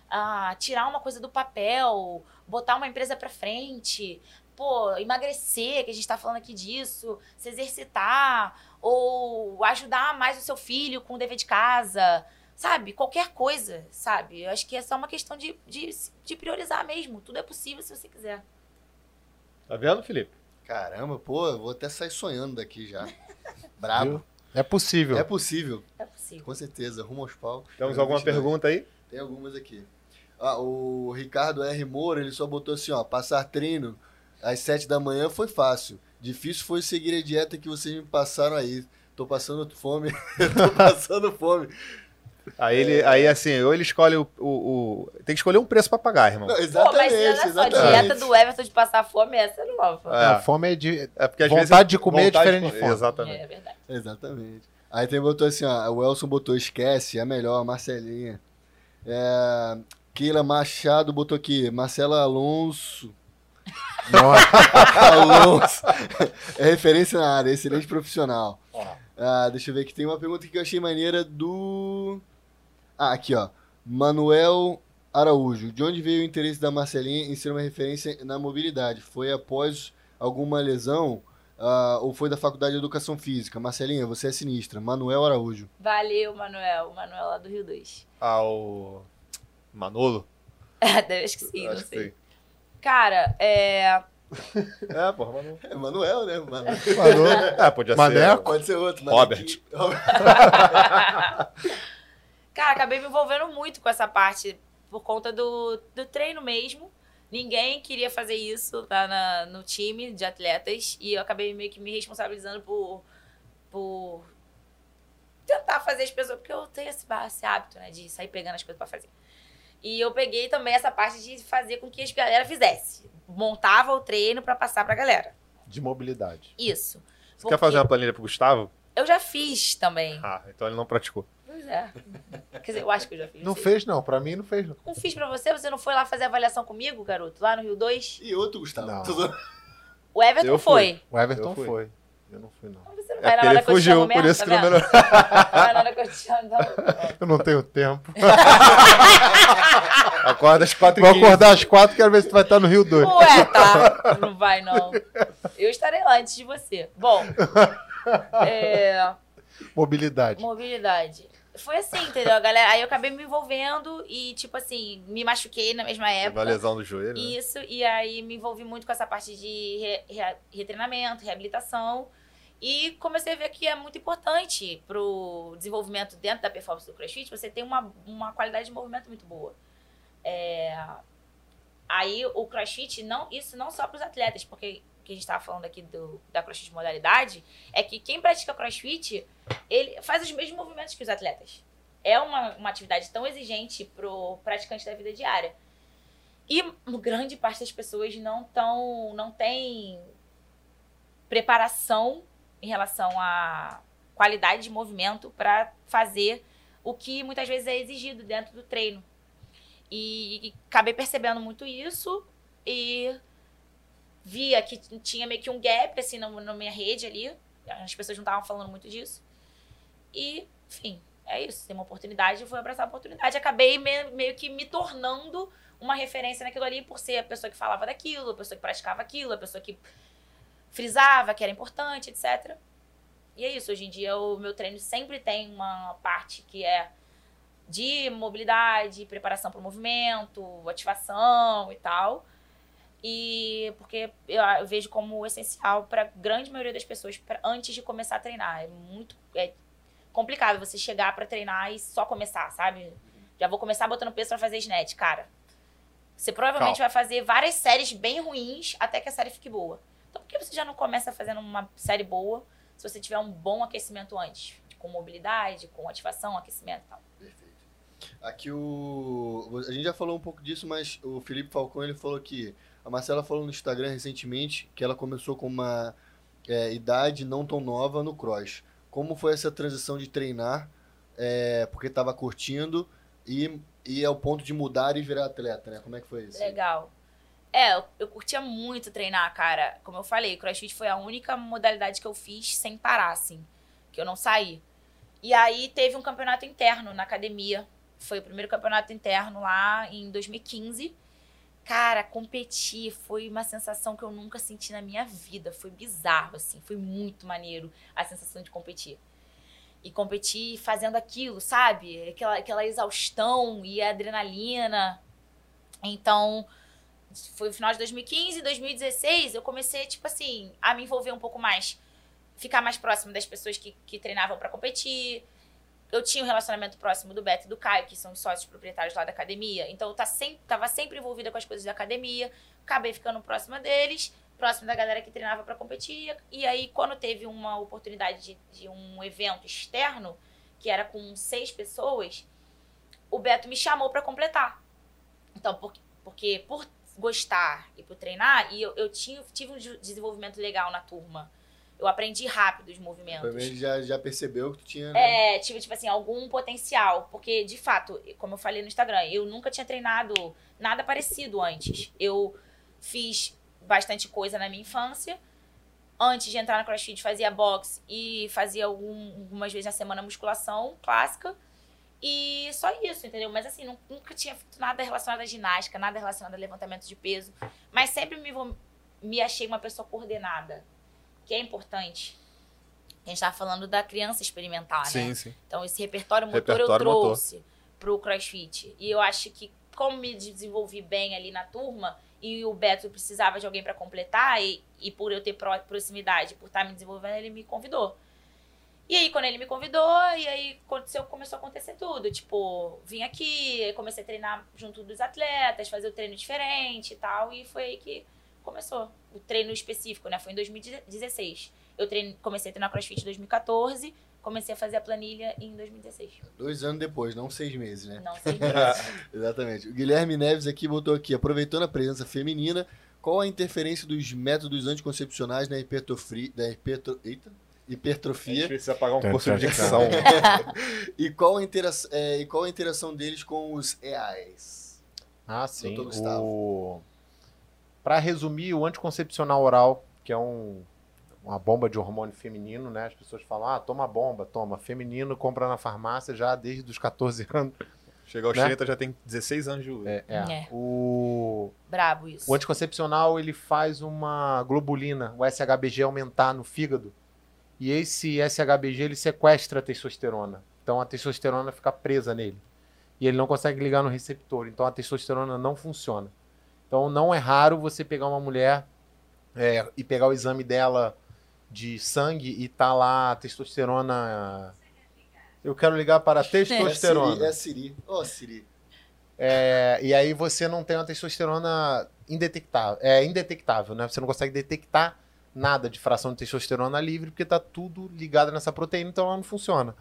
ah, tirar uma coisa do papel, botar uma empresa pra frente, pô, emagrecer, que a gente tá falando aqui disso, se exercitar, ou ajudar mais o seu filho com o dever de casa, sabe? Qualquer coisa, sabe? Eu acho que é só uma questão de, de, de priorizar mesmo. Tudo é possível se você quiser. tá vendo, Felipe? Caramba, pô, eu vou até sair sonhando daqui já. Brabo. Viu? É possível. É possível, É possível. com certeza. Rumo aos palcos. Temos alguma 22. pergunta aí? Tem algumas aqui. Ah, o Ricardo R. Moura, ele só botou assim, ó, passar treino às 7 da manhã foi fácil. Difícil foi seguir a dieta que vocês me passaram aí. Tô passando fome. Tô passando fome. Aí ele, aí assim, ou ele escolhe o, o- o- Tem que escolher um preço pra pagar, irmão. Não, Pô, exatamente, mas olha só, a exatamente. dieta do Everton de passar fome, essa é nova. É. A fome é de. É porque às Vontade vezes- de comer é vontade diferente de fome. Exatamente. É verdade. Exatamente. Aí tem botou assim, ó, o Elson botou esquece, é melhor, a Marcelinha. É, Keila Machado botou aqui, Marcela Alonso. Nossa, Alonso. É referência na área, excelente profissional. Ah, deixa eu ver aqui, tem uma pergunta que eu achei maneira do. Ah, aqui ó. Manuel Araújo. De onde veio o interesse da Marcelinha em ser uma referência na mobilidade? Foi após alguma lesão ah, ou foi da Faculdade de Educação Física? Marcelinha, você é sinistra. Manuel Araújo. Valeu, Manuel. O Manuel lá do Rio 2. Ao Manolo? Acho que sim, não Acho que sei. sim. Cara, é. É, porra, Manolo. É Manuel, né? Manu... Falou. É, podia Maneco. ser. Pode ser outro. mas Robert. Cara, acabei me envolvendo muito com essa parte por conta do, do treino mesmo. Ninguém queria fazer isso lá na- no time de atletas e eu acabei meio que me responsabilizando por, por tentar fazer as pessoas, porque eu tenho esse, esse hábito, né, de sair pegando as coisas pra fazer. E eu peguei também essa parte de fazer com que as galera fizesse. Montava o treino pra passar pra galera. De mobilidade. Isso. Você quer fazer uma planilha pro Gustavo? Eu já fiz também. Ah, então ele não praticou. É. Quer dizer, eu acho que eu já fiz. Não sei. fez, não. Pra mim, não fez, não. Não fiz pra você? Você não foi lá fazer avaliação comigo, garoto? Lá no Rio 2? E outro, Gustavo. Não. O Everton Eu foi. O Everton Eu foi. Eu não fui, não. Você não É vai na porque hora ele que eu te chamo fugiu, por mesmo, isso tá que não vendo? melhorou. Vai na hora que eu te chamo, então. Eu não tenho tempo. Acorda às 4 Vou acordar às quatro, quero ver se tu vai estar no Rio 2. Ué, tá. Não vai, não. Eu estarei lá antes de você. Bom, é, Mobilidade. mobilidade. Foi assim, entendeu? A galera, aí eu acabei me envolvendo e, tipo assim, me machuquei na mesma época. lesão do joelho. né? Isso, e aí me envolvi muito com essa parte de re- re- retreinamento, reabilitação. E comecei a ver que é muito importante pro desenvolvimento dentro da performance do CrossFit, você ter uma, uma qualidade de movimento muito boa. É, Aí o CrossFit, não, isso não só para os atletas, porque que a gente estava falando aqui do, da CrossFit modalidade, é que quem pratica CrossFit, ele faz os mesmos movimentos que os atletas. É uma, uma atividade tão exigente pro praticante da vida diária. E grande parte das pessoas não tão, não tem preparação em relação à qualidade de movimento para fazer o que muitas vezes é exigido dentro do treino. E acabei percebendo muito isso e via que tinha meio que um gap assim na, na minha rede ali. As pessoas não estavam falando muito disso. E, enfim, é isso. Tem uma oportunidade, eu fui abraçar a oportunidade. Acabei me- meio que me tornando uma referência naquilo ali por ser a pessoa que falava daquilo, a pessoa que praticava aquilo, a pessoa que frisava que era importante, etc. E é isso. Hoje em dia o meu treino sempre tem uma parte que é de mobilidade, preparação para o movimento, ativação e tal. E porque eu, vejo como essencial para a grande maioria das pessoas pra, antes de começar a treinar. É muito é complicado você chegar para treinar e só começar, sabe? Já vou começar botando peso para fazer snatch, cara. Você provavelmente vai fazer várias séries bem ruins até que a série fique boa. Então por que você já não começa fazendo uma série boa se você tiver um bom aquecimento antes? Com mobilidade, com ativação, aquecimento e tal. Perfeito. Aqui o. A gente já falou um pouco disso, mas o Felipe Falcão ele falou que. A Marcela falou no Instagram recentemente que ela começou com uma é, idade não tão nova no cross. Como foi essa transição de treinar, é, porque estava curtindo, e, e ao ponto de mudar e virar atleta, né? Como é que foi isso? Legal. É, eu, eu curtia muito treinar, cara. Como eu falei, crossfit foi a única modalidade que eu fiz sem parar, assim. Que eu não saí. E aí teve um campeonato interno na academia. Foi o primeiro campeonato interno lá em 2015. Cara, competir foi uma sensação que eu nunca senti na minha vida. Foi bizarro, assim. Foi muito maneiro a sensação de competir. E competir fazendo aquilo, sabe? Aquela, aquela exaustão e adrenalina. Então, foi no final de 2015, 2016, eu comecei, tipo assim, a me envolver um pouco mais. Ficar mais próximo das pessoas que, que treinavam para competir. Eu tinha um relacionamento próximo do Beto e do Caio, que são os sócios proprietários lá da academia. Então, eu tá sempre, tava sempre envolvida com as coisas da academia. Acabei ficando próxima deles, próximo da galera que treinava para competir. E aí, quando teve uma oportunidade de, de um evento externo, que era com seis pessoas, o Beto me chamou para completar. Então, por, porque por gostar e por treinar, e eu, eu tinha, tive um de- desenvolvimento legal na turma. Eu aprendi rápido os movimentos. Pelo menos já, já percebeu que tu tinha. né? É, tive, tipo assim, algum potencial. Porque, de fato, como eu falei no Instagram, eu nunca tinha treinado nada parecido antes. Eu fiz bastante coisa na minha infância. Antes de entrar na CrossFit, fazia boxe e fazia algum- algumas vezes na semana musculação clássica. E só isso, entendeu? Mas assim, nu- nunca tinha feito nada relacionado à ginástica, nada relacionado a levantamento de peso. Mas sempre me, me achei uma pessoa coordenada, que é importante. A gente tava falando da criança experimentar, né? Sim, sim. Então, esse repertório motor Repertório eu motor. trouxe pro CrossFit. E eu acho que, como me desenvolvi bem ali na turma, e o Beto precisava de alguém para completar, e, e por eu ter pro- proximidade, por estar me desenvolvendo, ele me convidou. E aí, quando ele me convidou, e aí aconteceu, começou a acontecer tudo. Tipo, vim aqui, comecei a treinar junto dos atletas, fazer o treino diferente e tal. E foi aí que começou o treino específico, né? Foi em 2016. Eu treino, comecei a treinar CrossFit em 2014, comecei a fazer a planilha em 2016. Dois anos depois, não seis meses, né? Não sei meses. Exatamente. O Guilherme Neves aqui botou aqui, aproveitando a presença feminina, qual a interferência dos métodos anticoncepcionais na hipertrofia, da hipertro, eita, A gente hipertrofia precisa pagar um curso de dicção. e, qual a intera é, e qual a interação deles com os EAs? Ah, sim. Doutor Gustavo. O... Para resumir, o anticoncepcional oral, que é um, uma bomba de hormônio feminino, né? As pessoas falam, ah, toma bomba, toma. Feminino compra na farmácia já desde os 14 anos. Chega aos Né? 30, já tem 16 anos de uso. É, é. É. O... Brabo isso. o anticoncepcional, ele faz uma globulina, o SHBG aumentar no fígado. E esse SHBG, ele sequestra a testosterona. Então a testosterona fica presa nele. E ele não consegue ligar no receptor. Então a testosterona não funciona. Então não é raro você pegar uma mulher é, e pegar o exame dela de sangue e tá lá a testosterona. Eu quero ligar para a É Siri, testosterona. é Siri. Ó, Siri. É, e aí você não tem uma testosterona indetectável, é indetectável, né? Você não consegue detectar nada de fração de testosterona livre porque tá tudo ligado nessa proteína, então ela não funciona.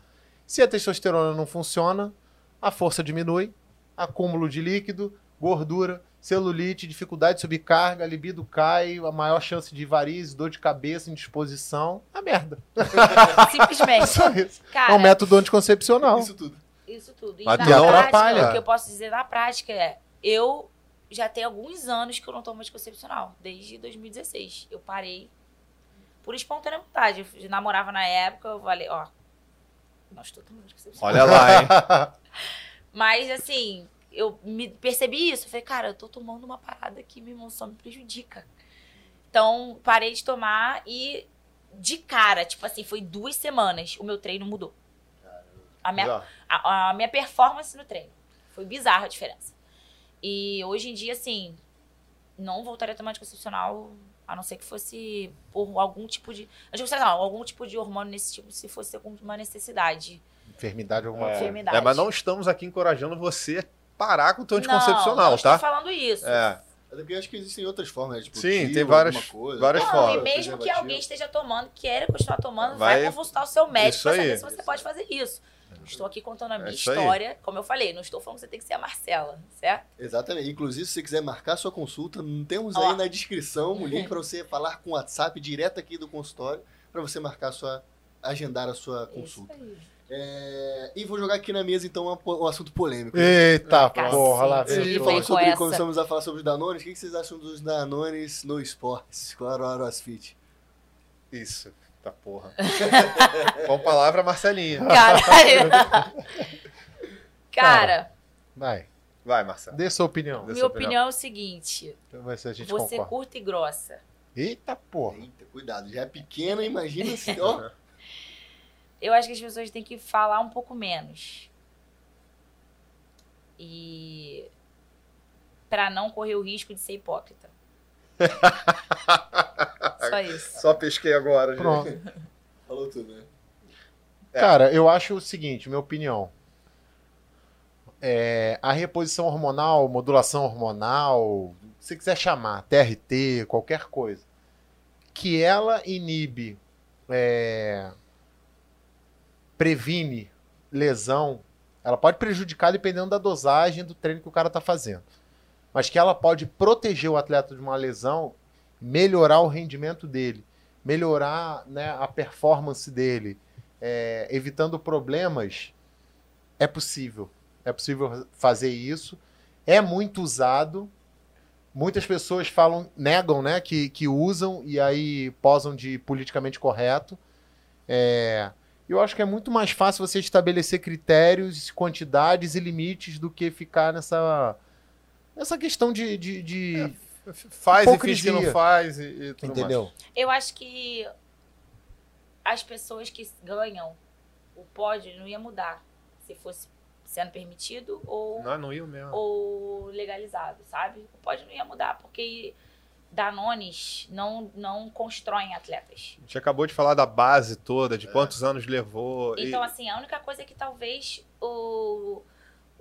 Se a testosterona não funciona, a força diminui, acúmulo de líquido, gordura, celulite, dificuldade de subir carga, a libido cai, a maior chance de varizes, dor de cabeça, indisposição, a merda. Simplesmente. Só isso. Cara, É um método anticoncepcional. Isso tudo. Isso tudo. E Mas na não prática, atrapalha. o que eu posso dizer na prática é, eu já tenho alguns anos que eu não tomo anticoncepcional, desde 2016. Eu parei por espontânea vontade. Eu namorava na época, eu falei, ó, não estou tomando anticoncepcional. Olha lá, hein? Mas assim, eu me percebi isso. Eu falei, cara, eu tô tomando uma parada que meu irmão só me prejudica. Então, parei de tomar e de cara, tipo assim, foi duas semanas, o meu treino mudou. A minha, a, a minha performance no treino. Foi bizarra a diferença. E hoje em dia, assim, não voltaria a tomar anticoncepcional, a não ser que fosse por algum tipo de. Anticoncepcional, algum tipo de hormônio nesse tipo, se fosse alguma necessidade. Enfermidade alguma É. coisa. É, mas não estamos aqui encorajando você parar com o teu não, anticoncepcional, não tá? estou falando isso. É. Até porque eu acho que existem outras formas, né? Tipo, Sim, tiro, tem várias- coisa. várias Não, formas. e mesmo que alguém esteja tomando, queira continuar tomando, vai, Vai- consultar o seu médico para saber se você pode fazer isso. Estou aqui contando a minha É isso aí. história. Como eu falei, não estou falando que você tem que ser a Marcela, certo? Exatamente. Inclusive, se você quiser marcar sua consulta, temos Ó. aí na descrição um link para você falar com o WhatsApp direto aqui do consultório para você marcar sua agendar a sua consulta. Isso aí. É, E vou jogar aqui na mesa então um assunto polêmico. Eita, Cacete. porra, lá A vem. gente Ele tudo. falou sobre, essa. começamos a falar sobre os Danones. O que vocês acham dos Danones no esportes? Claro, o Aerosfit. Isso. Tá porra. Qual palavra, Marcelinha? Caralho. Cara, Vai, Vai, Marcelo. dê sua opinião. Dê minha sua opinião. opinião é o seguinte: Deixa eu ver se a gente você concorda. curta e grossa. Eita porra. Eita, cuidado. Já é pequeno, imagina se. Ó, Eu acho que as pessoas têm que falar um pouco menos. E. Pra não correr o risco de ser hipócrita. Só isso. Só pesquei agora, gente. Pronto. falou tudo, né? Cara, eu acho o seguinte, minha opinião. É, a reposição hormonal, modulação hormonal, se você quiser chamar, TRT, qualquer coisa, que ela inibe, é, previne lesão, ela pode prejudicar dependendo da dosagem do treino que o cara está fazendo. Mas que ela pode proteger o atleta de uma lesão, melhorar o rendimento dele, melhorar né, a performance dele, é, evitando problemas, é possível. É possível fazer isso. É muito usado. Muitas pessoas falam, negam, né, que, que usam e aí posam de politicamente correto. É, eu acho que é muito mais fácil você estabelecer critérios, quantidades e limites do que ficar nessa, nessa questão de. de, de- Faz e finge que Hipocrisia. não faz e, e tudo entendeu? Eu acho que as pessoas que ganham o pódio não ia mudar se fosse sendo permitido ou, mais. Não, não ia mesmo. ou legalizado, sabe? O pódio não ia mudar, porque Danones não, não constroem atletas. A gente acabou de falar da base toda, de quantos anos levou. e- Então, assim, a única coisa é que talvez o,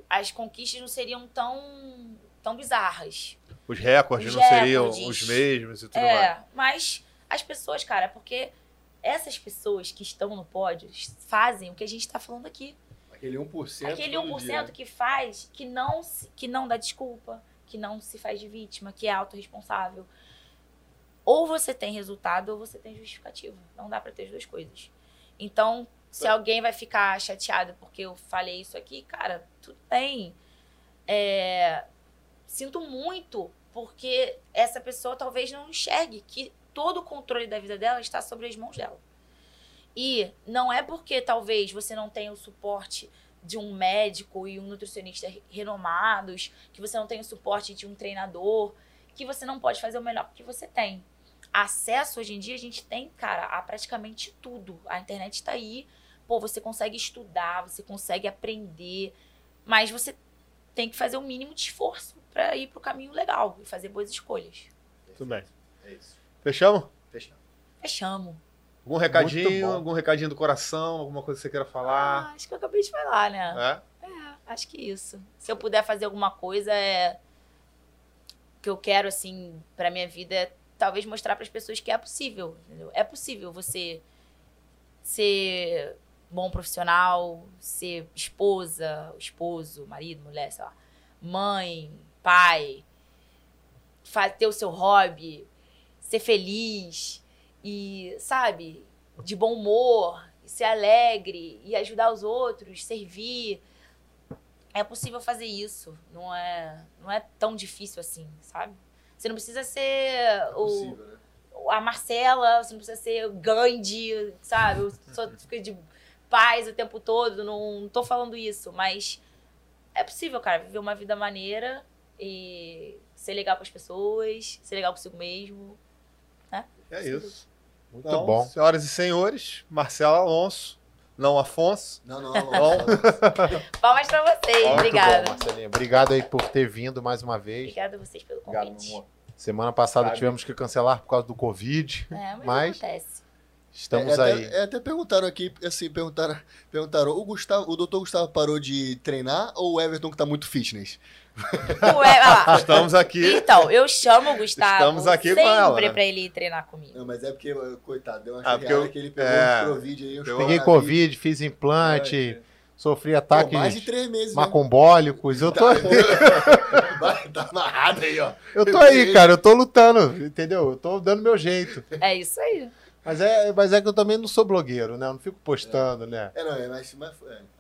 as conquistas não seriam tão, tão bizarras. os recordes os não seriam recordes. os mesmos e tudo mais. É, mas as pessoas, cara, porque essas pessoas que estão no pódio fazem o que a gente tá falando aqui. Aquele 1%. Aquele todo 1% dia. que faz, que não, que não dá desculpa, que não se faz de vítima, que é autorresponsável. Ou você tem resultado ou você tem justificativa. Não dá pra ter as duas coisas. Então, se alguém vai ficar chateado porque eu falei isso aqui, cara, tudo bem. É, sinto muito porque essa pessoa talvez não enxergue que todo o controle da vida dela está sobre as mãos dela. E não é porque talvez você não tenha o suporte de um médico e um nutricionista re- renomados, que você não tem o suporte de um treinador, que você não pode fazer o melhor que você tem. Acesso hoje em dia a gente tem, cara, a praticamente tudo. A internet está aí pô, você consegue estudar, você consegue aprender, mas você tem que fazer o mínimo de esforço pra ir pro caminho legal e fazer boas escolhas. Tudo bem. É isso. Fechamos? Fechado. Fechamos. Algum recadinho? Algum recadinho do coração? Alguma coisa que você queira falar? Ah, acho que eu acabei de falar, né? É? Acho que isso. Se eu puder fazer alguma coisa, é que eu quero assim pra minha vida é talvez mostrar para as pessoas que é possível, entendeu? É possível você ser bom profissional, ser esposa, esposo, marido, mulher, sei lá, mãe, pai, ter o seu hobby, ser feliz e, sabe, de bom humor, ser alegre e ajudar os outros, servir. É possível fazer isso. Não é, não é tão difícil assim, sabe? Você não precisa ser o, Possível, né? a Marcela, você não precisa ser o Gandhi, sabe? Eu só fica de paz o tempo todo, não, não tô falando isso, mas é possível, cara, viver uma vida maneira e ser legal com as pessoas, ser legal consigo mesmo. É isso. Muito Então, bom. senhoras e senhores, Marcelo Alonso, não Afonso. Não, não, não. Bom, Palmas pra vocês, Muito obrigada. bom. Obrigado aí por ter vindo mais uma vez. Obrigada a vocês pelo obrigado, convite. amor. Semana passada Sabe. tivemos que cancelar por causa do Covid, É, mas, Mas- acontece. estamos é, aí. Até, é, até perguntaram aqui, assim, perguntaram, perguntaram, o Gustavo, o doutor Gustavo parou de treinar ou o Everton que tá muito fitness? Ué. Estamos aqui. Então, eu chamo o Gustavo Estamos aqui com sempre ela, né? pra ele treinar comigo. Não, mas é porque, coitado, deu uma Ah, eu- que ele pegou é, um Covid aí. pegou- Peguei coronavírus. Covid, fiz implante, sofri Pô, ataques mais de três meses, né? macombólicos. Eu tô, Vai, tá amarrado aí, ó. eu tô aí, cara. Eu tô lutando, entendeu? Eu tô dando meu jeito. É isso aí. Mas é, mas é que eu também não sou blogueiro, né? Eu não fico postando, né? É, não, é, mas... mas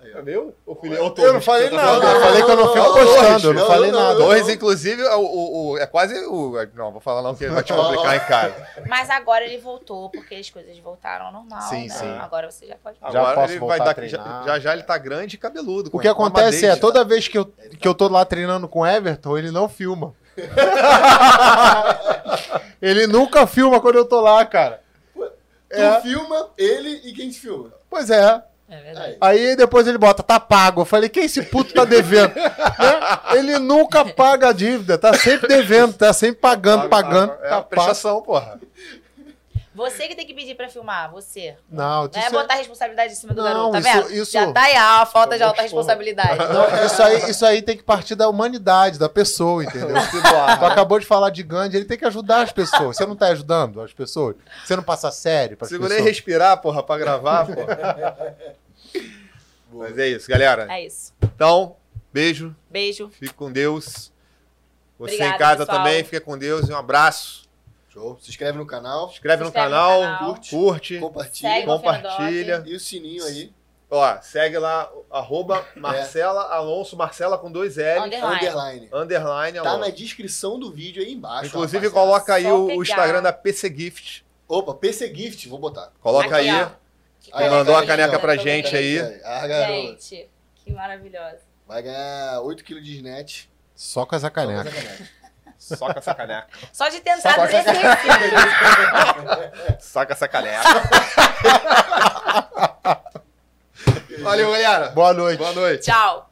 é. É meu? Ou filho? Eu não falei nada. Eu falei que eu não fico postando. Eu não não, falei não, nada. Dois, inclusive, é, o, o- o- é quase o. Não, vou falar não, que vai te complicar em casa. Mas agora ele voltou, porque as coisas voltaram ao normal. Sim, né? sim. Agora você já pode. Já Agora posso ele voltar vai dar. Já, treinar. já já ele tá grande e cabeludo. O que acontece é, toda vez que eu, que eu tô lá treinando com o Everton, ele não filma. ele nunca filma quando eu tô lá, cara. Tu É. filma ele e quem te filma? Pois é. É verdade. Aí. Aí depois ele bota, tá pago. Eu falei, quem esse puto tá devendo? Né? Ele nunca paga a dívida, tá sempre devendo, tá sempre pagando, pagando. É tá a prestação, porra. Você que tem que pedir pra filmar, você. Não, Não é isso, botar a responsabilidade em cima do Não, garoto, tá isso- vendo? isso- Já tá aí a falta de alta responsabilidade. não, isso, aí, isso aí tem que partir da humanidade, da pessoa, entendeu? Tu acabou de falar de Gandhi, ele tem que ajudar as pessoas. Você não tá ajudando as pessoas? Você não passa sério para as Segurei pessoas? respirar, porra, pra gravar, porra. Mas é isso, galera. É isso. Então, beijo, Beijo. fique com Deus. Você Obrigada, em casa pessoal. também, fica com Deus e um abraço. Show. Se inscreve no canal, Se inscreve, Se no, inscreve no canal, canal. curte, curte compartilha. Segue no compartilha. E o sininho aí, Ó, segue lá, arroba Marcela Alonso, Marcela com dois L, Underline. underline. underline Tá Alonso. na descrição do vídeo aí embaixo. Inclusive, rapaziada. coloca aí o, o. Instagram da PC Gift. Opa, PC Gift, vou botar. Coloca Aqui, aí. ó. Aí, mandou a linda, caneca pra gente aí. Ah, garoto. Gente, que maravilhosa. Vai ganhar 8kg de net. Só com essa Só com caneca. essa caneca. Soca essa caneca. Só de ter entrado Só. Soca essa caneca. Valeu, galera. Boa noite. Boa noite. Tchau.